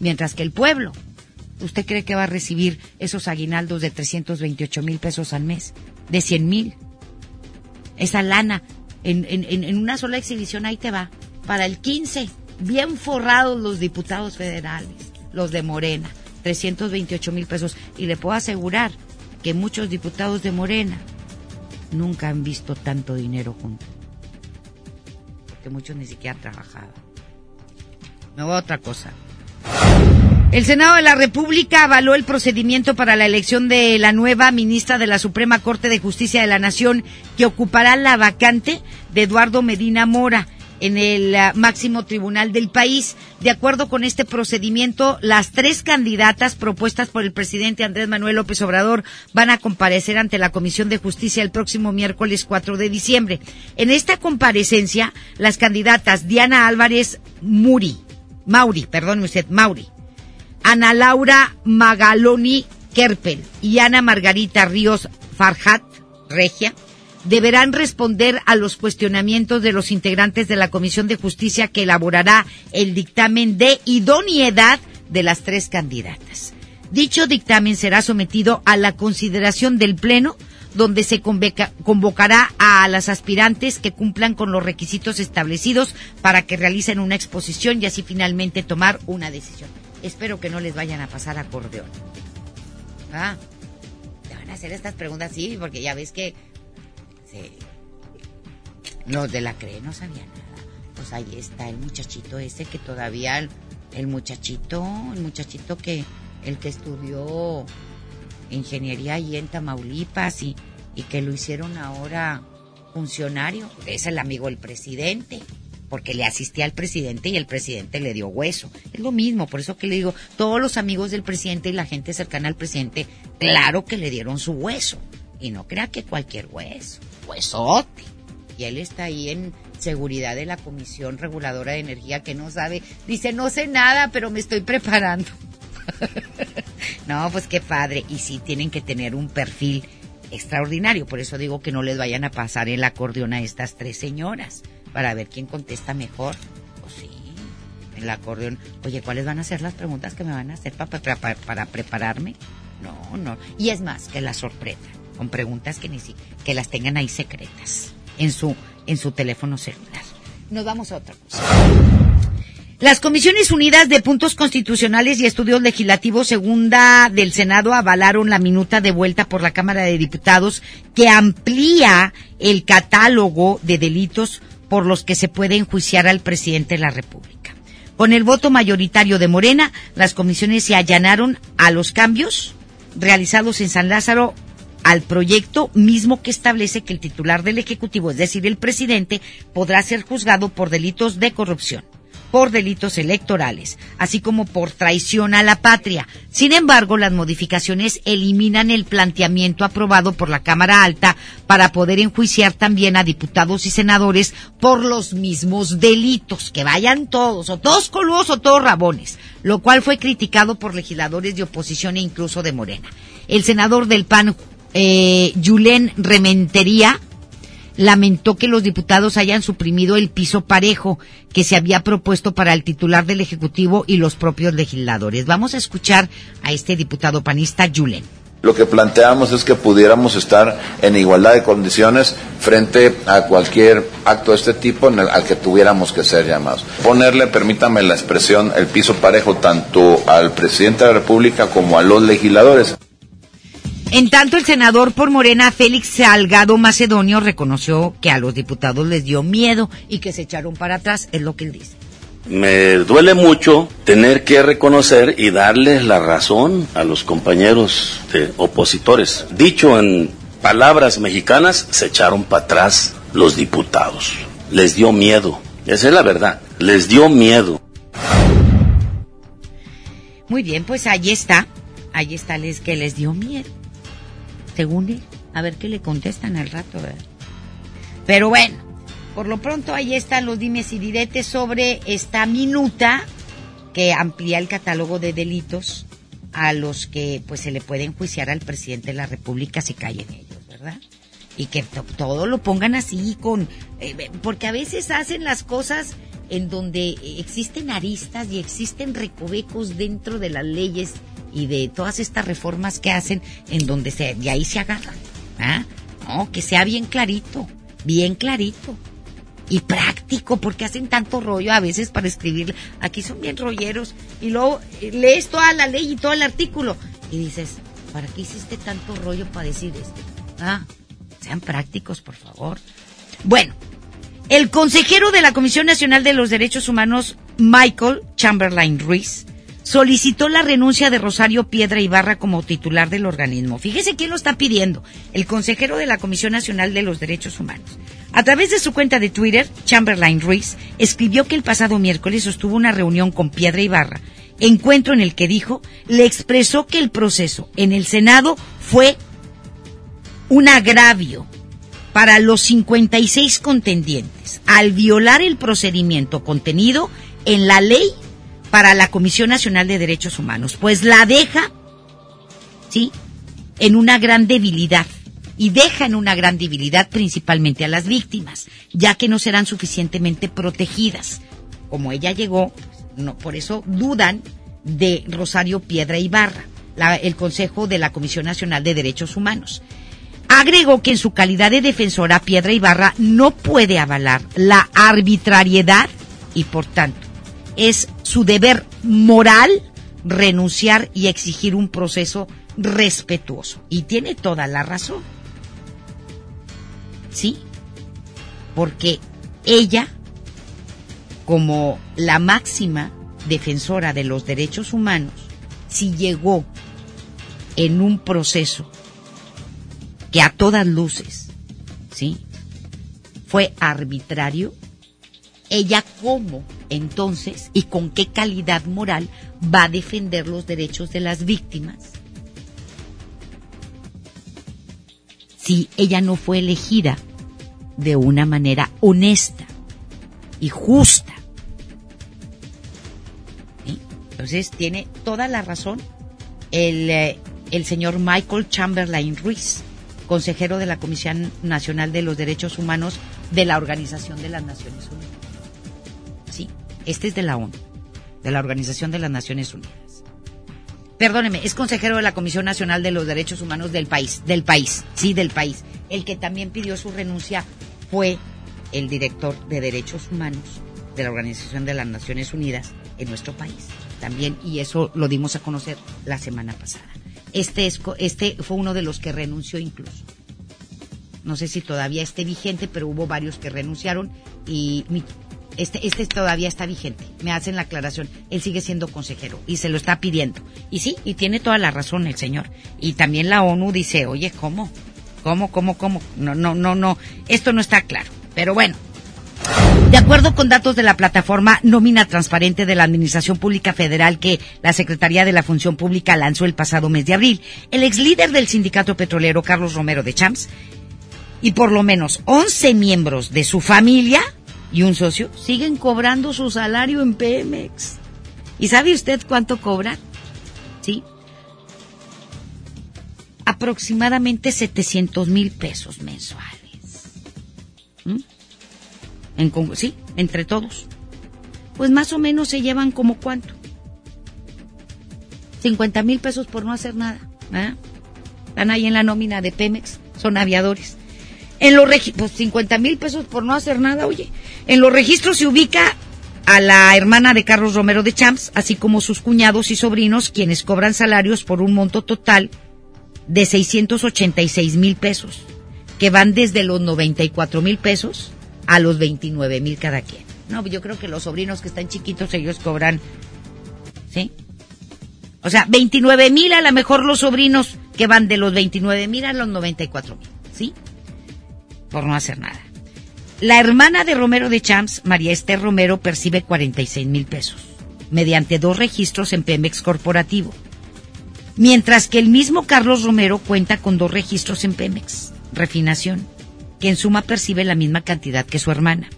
Mientras que el pueblo, ¿usted cree que va a recibir esos aguinaldos de 328 mil pesos al mes? De 100 mil. Esa lana, en, en, en una sola exhibición ahí te va. Para el 15 bien forrados los diputados federales, los de Morena, 328 mil pesos. Y le puedo asegurar que muchos diputados de Morena nunca han visto tanto dinero juntos. Porque muchos ni siquiera han trabajado. Me voy a otra cosa. El Senado de la República avaló el procedimiento para la elección de la nueva ministra de la Suprema Corte de Justicia de la Nación que ocupará la vacante de Eduardo Medina Mora en el ah, máximo tribunal del país. De acuerdo con este procedimiento, las tres candidatas propuestas por el presidente Andrés Manuel López Obrador van a comparecer ante la Comisión de Justicia el próximo miércoles 4 de diciembre. En esta comparecencia, las candidatas Diana Álvarez Muri, Mauri, perdón usted, Mauri, Ana Laura Magaloni Kerpel y Ana Margarita Ríos Farhat Regia deberán responder a los cuestionamientos de los integrantes de la Comisión de Justicia que elaborará el dictamen de idoneidad de las tres candidatas. Dicho dictamen será sometido a la consideración del Pleno, donde se convocará a las aspirantes que cumplan con los requisitos establecidos para que realicen una exposición y así finalmente tomar una decisión. Espero que no les vayan a pasar acordeón. Ah, te van a hacer estas preguntas, sí, porque ya ves que los de la CRE no sabían nada. Pues ahí está el muchachito ese que todavía, el, muchachito, el muchachito que, el que estudió ingeniería ahí en Tamaulipas y, y que lo hicieron ahora funcionario, es el amigo del presidente, porque le asistía al presidente y el presidente le dio hueso. Es lo mismo, por eso que le digo, todos los amigos del presidente y la gente cercana al presidente, claro que le dieron su hueso. Y no crea que cualquier hueso, huesote. Y él está ahí en seguridad de la Comisión Reguladora de Energía que no sabe, dice, no sé nada, pero me estoy preparando. [LAUGHS] no, pues qué padre. Y sí tienen que tener un perfil extraordinario. Por eso digo que no les vayan a pasar el acordeón a estas tres señoras para ver quién contesta mejor. Pues sí, el acordeón. Oye, ¿cuáles van a ser las preguntas que me van a hacer para, para, para prepararme? No, no. Y es más, que la sorpresa con preguntas que ni si, que las tengan ahí secretas en su en su teléfono celular. Nos vamos a otra cosa. Las Comisiones Unidas de Puntos Constitucionales y Estudios Legislativos Segunda del Senado avalaron la minuta de vuelta por la Cámara de Diputados que amplía el catálogo de delitos por los que se puede enjuiciar al presidente de la República. Con el voto mayoritario de Morena, las comisiones se allanaron a los cambios realizados en San Lázaro al proyecto mismo que establece que el titular del Ejecutivo, es decir, el presidente, podrá ser juzgado por delitos de corrupción por delitos electorales, así como por traición a la patria. Sin embargo, las modificaciones eliminan el planteamiento aprobado por la Cámara Alta para poder enjuiciar también a diputados y senadores por los mismos delitos, que vayan todos, o todos coludos o todos rabones, lo cual fue criticado por legisladores de oposición e incluso de Morena. El senador del PAN, eh, Julen Rementería, lamentó que los diputados hayan suprimido el piso parejo que se había propuesto para el titular del Ejecutivo y los propios legisladores. Vamos a escuchar a este diputado panista, Julen. Lo que planteamos es que pudiéramos estar en igualdad de condiciones frente a cualquier acto de este tipo al que tuviéramos que ser llamados. Ponerle, permítame la expresión, el piso parejo tanto al presidente de la República como a los legisladores. En tanto, el senador por Morena, Félix Salgado Macedonio, reconoció que a los diputados les dio miedo y que se echaron para atrás, es lo que él dice. Me duele mucho tener que reconocer y darles la razón a los compañeros de opositores. Dicho en palabras mexicanas, se echaron para atrás los diputados. Les dio miedo. Esa es la verdad. Les dio miedo. Muy bien, pues ahí está. Ahí está les que les dio miedo según él. A ver qué le contestan al rato, ¿verdad? Pero bueno, por lo pronto ahí están los dimes y diretes sobre esta minuta que amplía el catálogo de delitos a los que pues se le puede enjuiciar al presidente de la República si cae en ellos, ¿verdad? Y que todo lo pongan así con... Eh, porque a veces hacen las cosas en donde existen aristas y existen recovecos dentro de las leyes y de todas estas reformas que hacen en donde se, y ahí se agarran. ¿ah? No, que sea bien clarito, bien clarito. Y práctico, porque hacen tanto rollo a veces para escribir. Aquí son bien rolleros. Y luego eh, lees toda la ley y todo el artículo. Y dices, ¿para qué hiciste tanto rollo para decir esto? Ah, sean prácticos, por favor. Bueno, el consejero de la Comisión Nacional de los Derechos Humanos, Michael Chamberlain Ruiz, solicitó la renuncia de Rosario Piedra Ibarra como titular del organismo. Fíjese quién lo está pidiendo, el consejero de la Comisión Nacional de los Derechos Humanos. A través de su cuenta de Twitter, Chamberlain Ruiz escribió que el pasado miércoles sostuvo una reunión con Piedra Ibarra, encuentro en el que dijo, le expresó que el proceso en el Senado fue un agravio para los 56 contendientes al violar el procedimiento contenido en la ley para la Comisión Nacional de Derechos Humanos, pues la deja, ¿sí? En una gran debilidad. Y deja en una gran debilidad principalmente a las víctimas, ya que no serán suficientemente protegidas. Como ella llegó, no, por eso dudan de Rosario Piedra Ibarra, la, el Consejo de la Comisión Nacional de Derechos Humanos. Agregó que en su calidad de defensora, Piedra Ibarra no puede avalar la arbitrariedad y, por tanto, es su deber moral renunciar y exigir un proceso respetuoso. Y tiene toda la razón. ¿Sí? Porque ella, como la máxima defensora de los derechos humanos, si llegó en un proceso que a todas luces, ¿sí? Fue arbitrario, ella cómo entonces y con qué calidad moral va a defender los derechos de las víctimas si ella no fue elegida de una manera honesta y justa. Entonces tiene toda la razón el, eh, el señor Michael Chamberlain Ruiz, consejero de la Comisión Nacional de los Derechos Humanos de la Organización de las Naciones Unidas. Este es de la ONU, de la Organización de las Naciones Unidas. Perdóneme, es consejero de la Comisión Nacional de los Derechos Humanos del país, del país, sí, del país. El que también pidió su renuncia fue el director de Derechos Humanos de la Organización de las Naciones Unidas en nuestro país. También, y eso lo dimos a conocer la semana pasada. Este, es, este fue uno de los que renunció incluso. No sé si todavía esté vigente, pero hubo varios que renunciaron y este, este todavía está vigente. Me hacen la aclaración. Él sigue siendo consejero y se lo está pidiendo. Y sí, y tiene toda la razón el señor. Y también la ONU dice, oye, ¿cómo? ¿Cómo, cómo, cómo? No, no, no, no. Esto no está claro. Pero bueno. De acuerdo con datos de la plataforma Nómina Transparente de la Administración Pública Federal que la Secretaría de la Función Pública lanzó el pasado mes de abril, el ex líder del sindicato petrolero Carlos Romero de Champs y por lo menos 11 miembros de su familia y un socio siguen cobrando su salario en Pemex. ¿Y sabe usted cuánto cobran? ¿Sí? Aproximadamente 700 mil pesos mensuales. ¿Mm? En, sí, entre todos. Pues más o menos se llevan como cuánto. 50 mil pesos por no hacer nada. ¿eh? Están ahí en la nómina de Pemex, son aviadores. En los pues 50 mil pesos por no hacer nada, oye. En los registros se ubica a la hermana de Carlos Romero de Champs, así como sus cuñados y sobrinos, quienes cobran salarios por un monto total de 686 mil pesos, que van desde los 94 mil pesos a los 29 mil cada quien. No, yo creo que los sobrinos que están chiquitos, ellos cobran, ¿sí? O sea, 29 mil a lo mejor los sobrinos que van de los 29 mil a los 94 mil, ¿sí? Por no hacer nada. La hermana de Romero de Champs, María Esther Romero, percibe 46 mil pesos, mediante dos registros en Pemex Corporativo. Mientras que el mismo Carlos Romero cuenta con dos registros en Pemex, Refinación, que en suma percibe la misma cantidad que su hermana.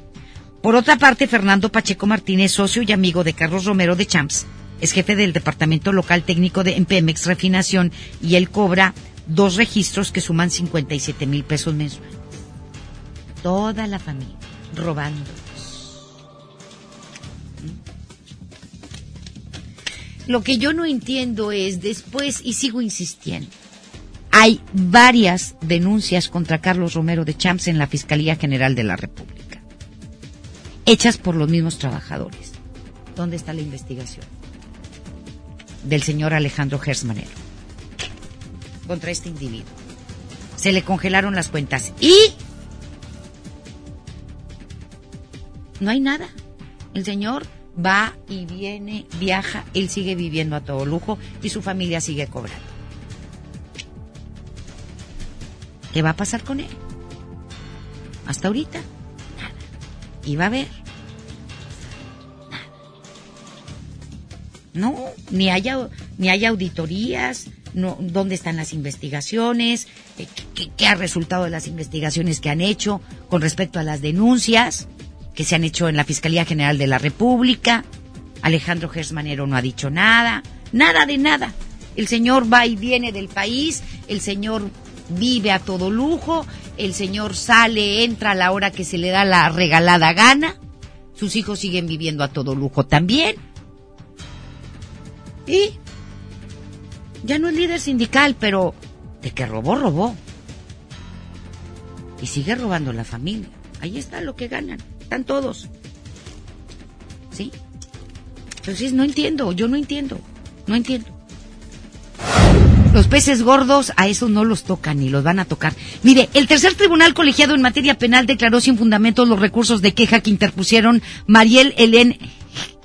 Por otra parte, Fernando Pacheco Martínez, socio y amigo de Carlos Romero de Champs, es jefe del Departamento Local Técnico de Pemex Refinación y él cobra dos registros que suman 57 mil pesos mensuales toda la familia, robando. Lo que yo no entiendo es después, y sigo insistiendo, hay varias denuncias contra Carlos Romero de Champs en la Fiscalía General de la República, hechas por los mismos trabajadores. ¿Dónde está la investigación? Del señor Alejandro Gersmanero contra este individuo. Se le congelaron las cuentas y no hay nada. El señor va y viene, viaja, él sigue viviendo a todo lujo y su familia sigue cobrando. ¿Qué va a pasar con él? Hasta ahorita, nada. Y va a haber nada. No, ni hay, ni hay auditorías, no, dónde están las investigaciones, eh, ¿Qué, qué, ha resultado de las investigaciones que han hecho con respecto a las denuncias que se han hecho en la Fiscalía General de la República. Alejandro Gersmanero no ha dicho nada, nada de nada. El señor va y viene del país, el señor vive a todo lujo, el señor sale, entra a la hora que se le da la regalada gana, sus hijos siguen viviendo a todo lujo también. Y ya no es líder sindical, pero de que robó, robó. Y sigue robando la familia. Ahí está lo que ganan están todos. ¿Sí? Entonces no entiendo, yo no entiendo, no entiendo. Los peces gordos a eso no los tocan ni los van a tocar. Mire, el tercer tribunal colegiado en materia penal declaró sin fundamento los recursos de queja que interpusieron Mariel Helen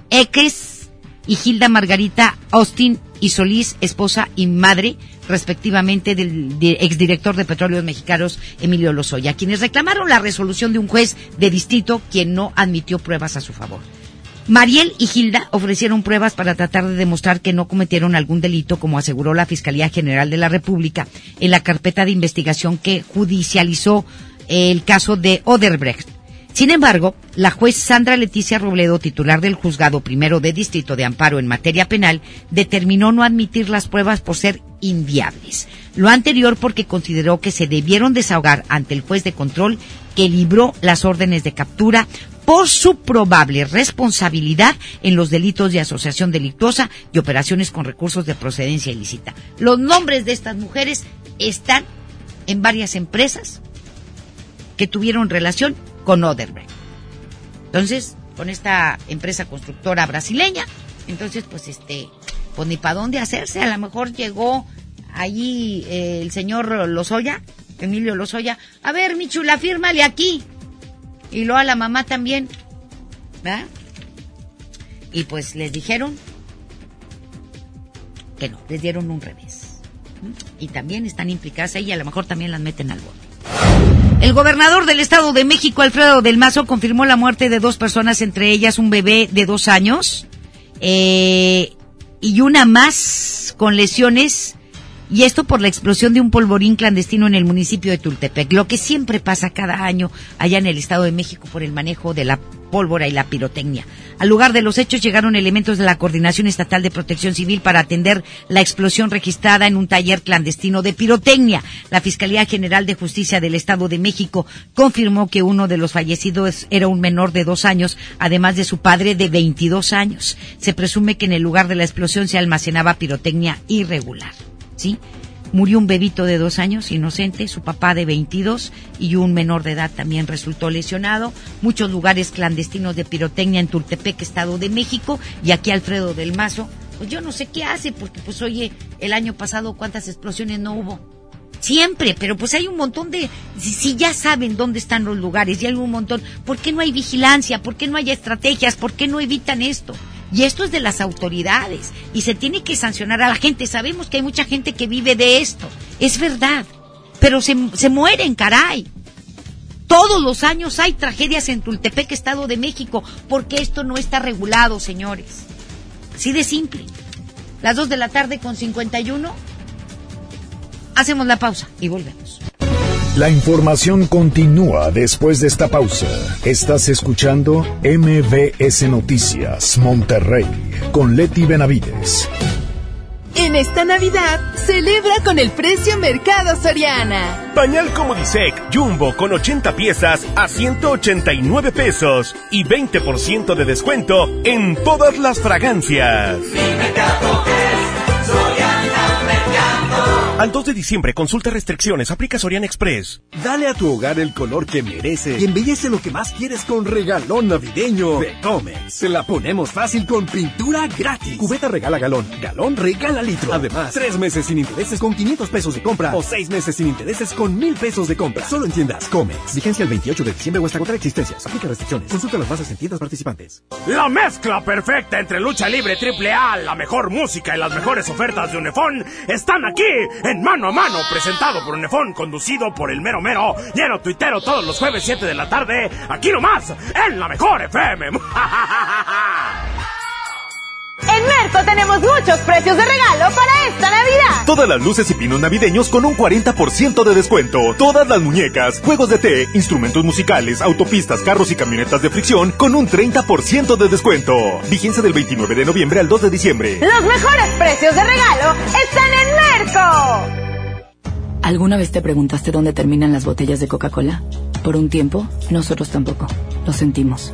Eques y Gilda Margarita Austin y Solís, esposa y madre, respectivamente, del exdirector de Petróleos Mexicanos, Emilio Lozoya, quienes reclamaron la resolución de un juez de distrito quien no admitió pruebas a su favor. Mariel y Gilda ofrecieron pruebas para tratar de demostrar que no cometieron algún delito, como aseguró la Fiscalía General de la República en la carpeta de investigación que judicializó el caso de Oderbrecht. Sin embargo, la juez Sandra Leticia Robledo, titular del juzgado primero de distrito de amparo en materia penal, determinó no admitir las pruebas por ser Lo anterior porque consideró que se debieron desahogar ante el juez de control que libró las órdenes de captura por su probable responsabilidad en los delitos de asociación delictuosa y operaciones con recursos de procedencia ilícita. Los nombres de estas mujeres están en varias empresas que tuvieron relación con Oderbrecht. Entonces, con esta empresa constructora brasileña. Entonces, pues este, pues ni para dónde hacerse. A lo mejor llegó allí eh, el señor Lozoya, Emilio Lozoya. A ver, mi chula, fírmale aquí. Y luego a la mamá también. ¿Verdad? Y pues les dijeron que no, les dieron un revés. Y también están implicadas ahí y a lo mejor también las meten al bote. El gobernador del Estado de México, Alfredo del Mazo, confirmó la muerte de dos personas, entre ellas un bebé de dos años eh, y una más con lesiones y esto por la explosión de un polvorín clandestino en el municipio de Tultepec, lo que siempre pasa cada año allá en el Estado de México por el manejo de la pólvora y la pirotecnia. Al lugar de los hechos llegaron elementos de la Coordinación Estatal de Protección Civil para atender la explosión registrada en un taller clandestino de pirotecnia. La Fiscalía General de Justicia del Estado de México confirmó que uno de los fallecidos era un menor de dos años, además de su padre de 22 años. Se presume que en el lugar de la explosión se almacenaba pirotecnia irregular. ¿Sí? Murió un bebito de dos años, inocente, su papá de 22 y un menor de edad también resultó lesionado. Muchos lugares clandestinos de pirotecnia en Tultepec, Estado de México, y aquí Alfredo del Mazo, pues yo no sé qué hace, porque pues oye, el año pasado cuántas explosiones no hubo. Siempre, pero pues hay un montón de, si, ya saben dónde están los lugares, y hay un montón, ¿por qué no hay vigilancia? ¿Por qué no hay estrategias? ¿Por qué no evitan esto? Y esto es de las autoridades y se tiene que sancionar a la gente. Sabemos que hay mucha gente que vive de esto, es verdad, pero se, se mueren, caray. Todos los años hay tragedias en Tultepec, Estado de México, porque esto no está regulado, señores. Así de simple. Las dos de la tarde con 51. Hacemos la pausa y volvemos. La información continúa después de esta pausa. Estás escuchando MBS Noticias Monterrey con Leti Benavides. En esta Navidad, celebra con el precio Mercado Soriana. Pañal Comodisec Jumbo con 80 piezas a 189 pesos y 20% de descuento en todas las fragancias. Al 2 de diciembre, consulta restricciones, aplica Sorian Express. Dale a tu hogar el color que merece y embellece lo que más quieres con regalón navideño de Comex. Se la ponemos fácil con pintura gratis. Cubeta regala galón, galón regala litro. Además, tres meses sin intereses con 500 pesos de compra o seis meses sin intereses con 1000 pesos de compra. Solo entiendas Comex. Vigencia el 28 de diciembre o hasta contra existencias. Aplica restricciones. Consulta las bases en tiendas participantes. La mezcla perfecta entre lucha libre triple A, la mejor música y las mejores ofertas de Unefón están aquí en Mano a Mano, presentado por Unefón, conducido por el mero mero, lleno tuitero todos los jueves 7 de la tarde, aquí nomás, en la mejor FM. [LAUGHS] En Merco tenemos muchos precios de regalo para esta Navidad. Todas las luces y pinos navideños con un 40% de descuento. Todas las muñecas, juegos de té, instrumentos musicales, autopistas, carros y camionetas de fricción con un 30% de descuento. Vigencia del 29 de noviembre al 2 de diciembre. Los mejores precios de regalo están en Merco. ¿Alguna vez te preguntaste dónde terminan las botellas de Coca-Cola? Por un tiempo, nosotros tampoco. Lo sentimos.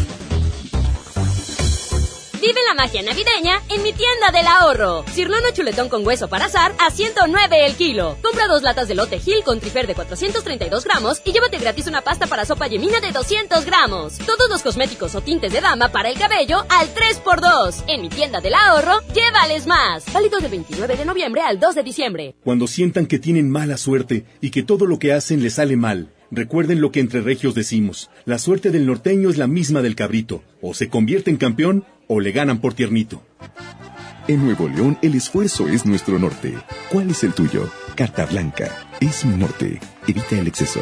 Vive la magia navideña en mi tienda del ahorro. Cirlono chuletón con hueso para azar a 109 el kilo. Compra dos latas de lote Gil con trifer de 432 gramos y llévate gratis una pasta para sopa yemina de 200 gramos. Todos los cosméticos o tintes de dama para el cabello al 3x2. En mi tienda del ahorro, llévales más. Válido del 29 de noviembre al 2 de diciembre. Cuando sientan que tienen mala suerte y que todo lo que hacen les sale mal, recuerden lo que entre regios decimos. La suerte del norteño es la misma del cabrito. O se convierte en campeón o le ganan por tiernito. En Nuevo León el esfuerzo es nuestro norte. ¿Cuál es el tuyo? Carta Blanca. es mi norte. Evita el exceso.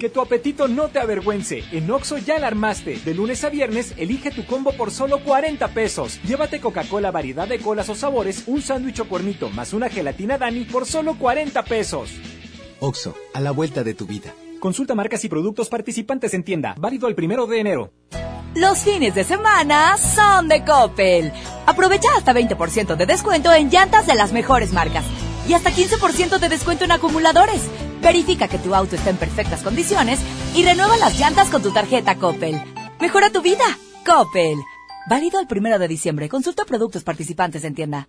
Que tu apetito no te avergüence. En Oxo ya la armaste. De lunes a viernes, elige tu combo por solo 40 pesos. Llévate Coca-Cola variedad de colas o sabores, un sándwich o cuernito, más una gelatina Dani por solo 40 pesos. Oxo, a la vuelta de tu vida. Consulta marcas y productos participantes en tienda. Válido el primero de enero. Los fines de semana son de Coppel. Aprovecha hasta 20% de descuento en llantas de las mejores marcas y hasta 15% de descuento en acumuladores. Verifica que tu auto está en perfectas condiciones y renueva las llantas con tu tarjeta Coppel. Mejora tu vida. Coppel. Válido el primero de diciembre. Consulta productos participantes en tienda.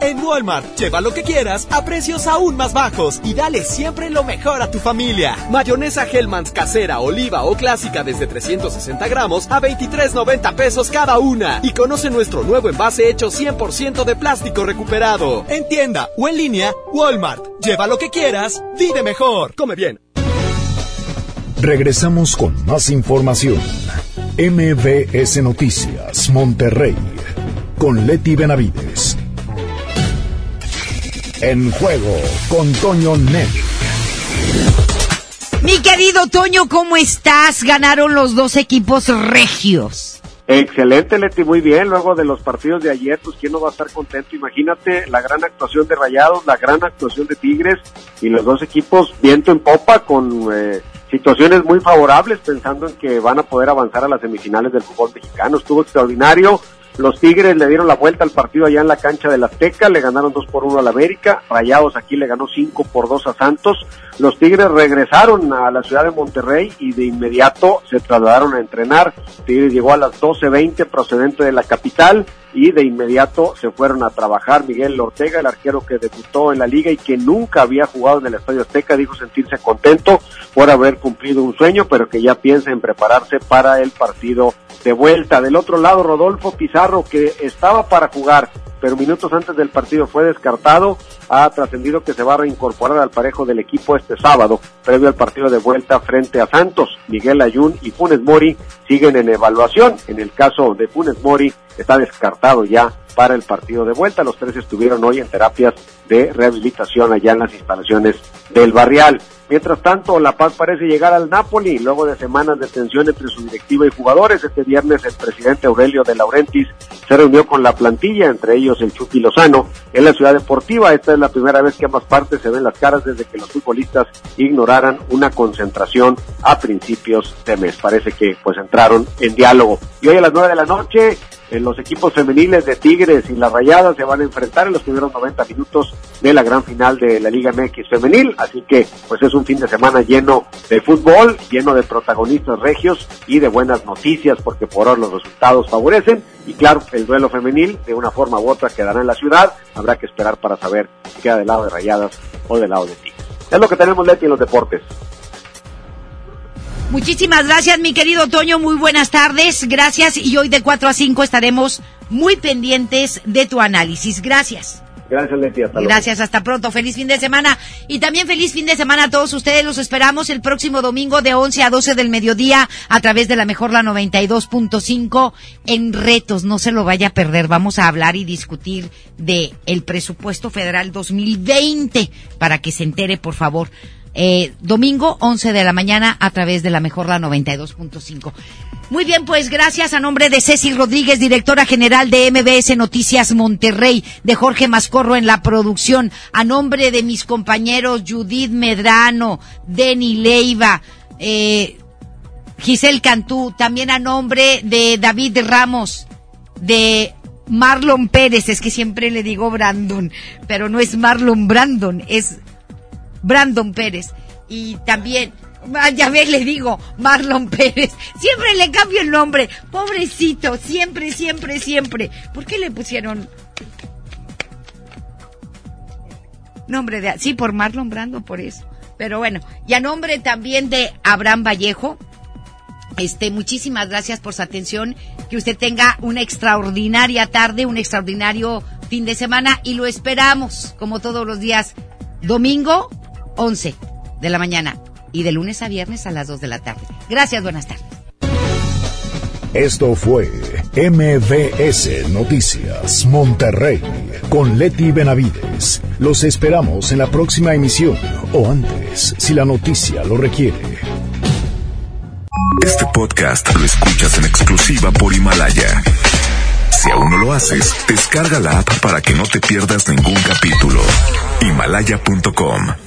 En Walmart, lleva lo que quieras a precios aún más bajos y dale siempre lo mejor a tu familia. Mayonesa Hellmann's casera, oliva o clásica desde 360 gramos a 23.90 pesos cada una. Y conoce nuestro nuevo envase hecho 100% de plástico recuperado. En tienda o en línea, Walmart. Lleva lo que quieras, vive mejor. Come bien. Regresamos con más información. MBS Noticias, Monterrey. Con Leti Benavides. En juego con Toño Net. Mi querido Toño, ¿cómo estás? Ganaron los dos equipos regios. Excelente, Leti, muy bien. Luego de los partidos de ayer, pues quién no va a estar contento. Imagínate la gran actuación de Rayados, la gran actuación de Tigres y los dos equipos viento en popa con eh, situaciones muy favorables, pensando en que van a poder avanzar a las semifinales del fútbol mexicano. Estuvo extraordinario. Los Tigres le dieron la vuelta al partido allá en la cancha del Azteca, le ganaron 2 por 1 al América, Rayados aquí le ganó 5 por 2 a Santos. Los Tigres regresaron a la ciudad de Monterrey y de inmediato se trasladaron a entrenar. Tigres llegó a las 12.20 procedente de la capital y de inmediato se fueron a trabajar. Miguel Ortega, el arquero que debutó en la liga y que nunca había jugado en el Estadio Azteca, dijo sentirse contento por haber cumplido un sueño, pero que ya piensa en prepararse para el partido de vuelta. Del otro lado, Rodolfo Pizarro, que estaba para jugar, pero minutos antes del partido fue descartado, ha trascendido que se va a reincorporar al parejo del equipo este sábado, previo al partido de vuelta frente a Santos. Miguel Ayun y Funes Mori siguen en evaluación. En el caso de Funes Mori, está descartado ya para el partido de vuelta. Los tres estuvieron hoy en terapias de rehabilitación allá en las instalaciones del Barrial. Mientras tanto, La Paz parece llegar al Napoli luego de semanas de tensión entre su directiva y jugadores. Este viernes el presidente Aurelio de Laurentiis se reunió con la plantilla, entre ellos el Chucky Lozano, en la ciudad deportiva. Esta es la primera vez que ambas partes se ven las caras desde que los futbolistas ignoraran una concentración a principios de mes. Parece que pues entraron en diálogo. Y hoy a las nueve de la noche los equipos femeniles de Tigres y las Rayadas se van a enfrentar en los primeros 90 minutos de la gran final de la Liga MX femenil, así que pues es un fin de semana lleno de fútbol, lleno de protagonistas regios y de buenas noticias porque por ahora los resultados favorecen y claro, el duelo femenil de una forma u otra quedará en la ciudad, habrá que esperar para saber si queda del lado de Rayadas o del lado de Tigres. Es lo que tenemos Leti en los deportes. Muchísimas gracias, mi querido Toño. Muy buenas tardes. Gracias. Y hoy de 4 a 5 estaremos muy pendientes de tu análisis. Gracias. Gracias, Leti. Hasta luego. Gracias, hasta pronto. Feliz fin de semana. Y también feliz fin de semana a todos ustedes. Los esperamos el próximo domingo de 11 a 12 del mediodía a través de la mejor la 92.5 en retos. No se lo vaya a perder. Vamos a hablar y discutir de el presupuesto federal 2020 para que se entere, por favor. Eh, domingo 11 de la mañana a través de la mejor la 92.5. Muy bien, pues gracias a nombre de Ceci Rodríguez, directora general de MBS Noticias Monterrey, de Jorge Mascorro en la producción, a nombre de mis compañeros Judith Medrano, Denny Leiva, eh, Giselle Cantú, también a nombre de David Ramos, de Marlon Pérez, es que siempre le digo Brandon, pero no es Marlon Brandon, es Brandon Pérez. Y también Ah, Ya ve, le digo, Marlon Pérez. Siempre le cambio el nombre. Pobrecito, siempre, siempre, siempre. ¿Por qué le pusieron nombre de... Sí, por Marlon Brando, por eso. Pero bueno, y a nombre también de Abraham Vallejo, este, muchísimas gracias por su atención. Que usted tenga una extraordinaria tarde, un extraordinario fin de semana y lo esperamos, como todos los días, domingo 11 de la mañana y de lunes a viernes a las 2 de la tarde. Gracias, buenas tardes. Esto fue MVS Noticias Monterrey con Leti Benavides. Los esperamos en la próxima emisión o antes, si la noticia lo requiere. Este podcast lo escuchas en exclusiva por Himalaya. Si aún no lo haces, descarga la app para que no te pierdas ningún capítulo. Himalaya.com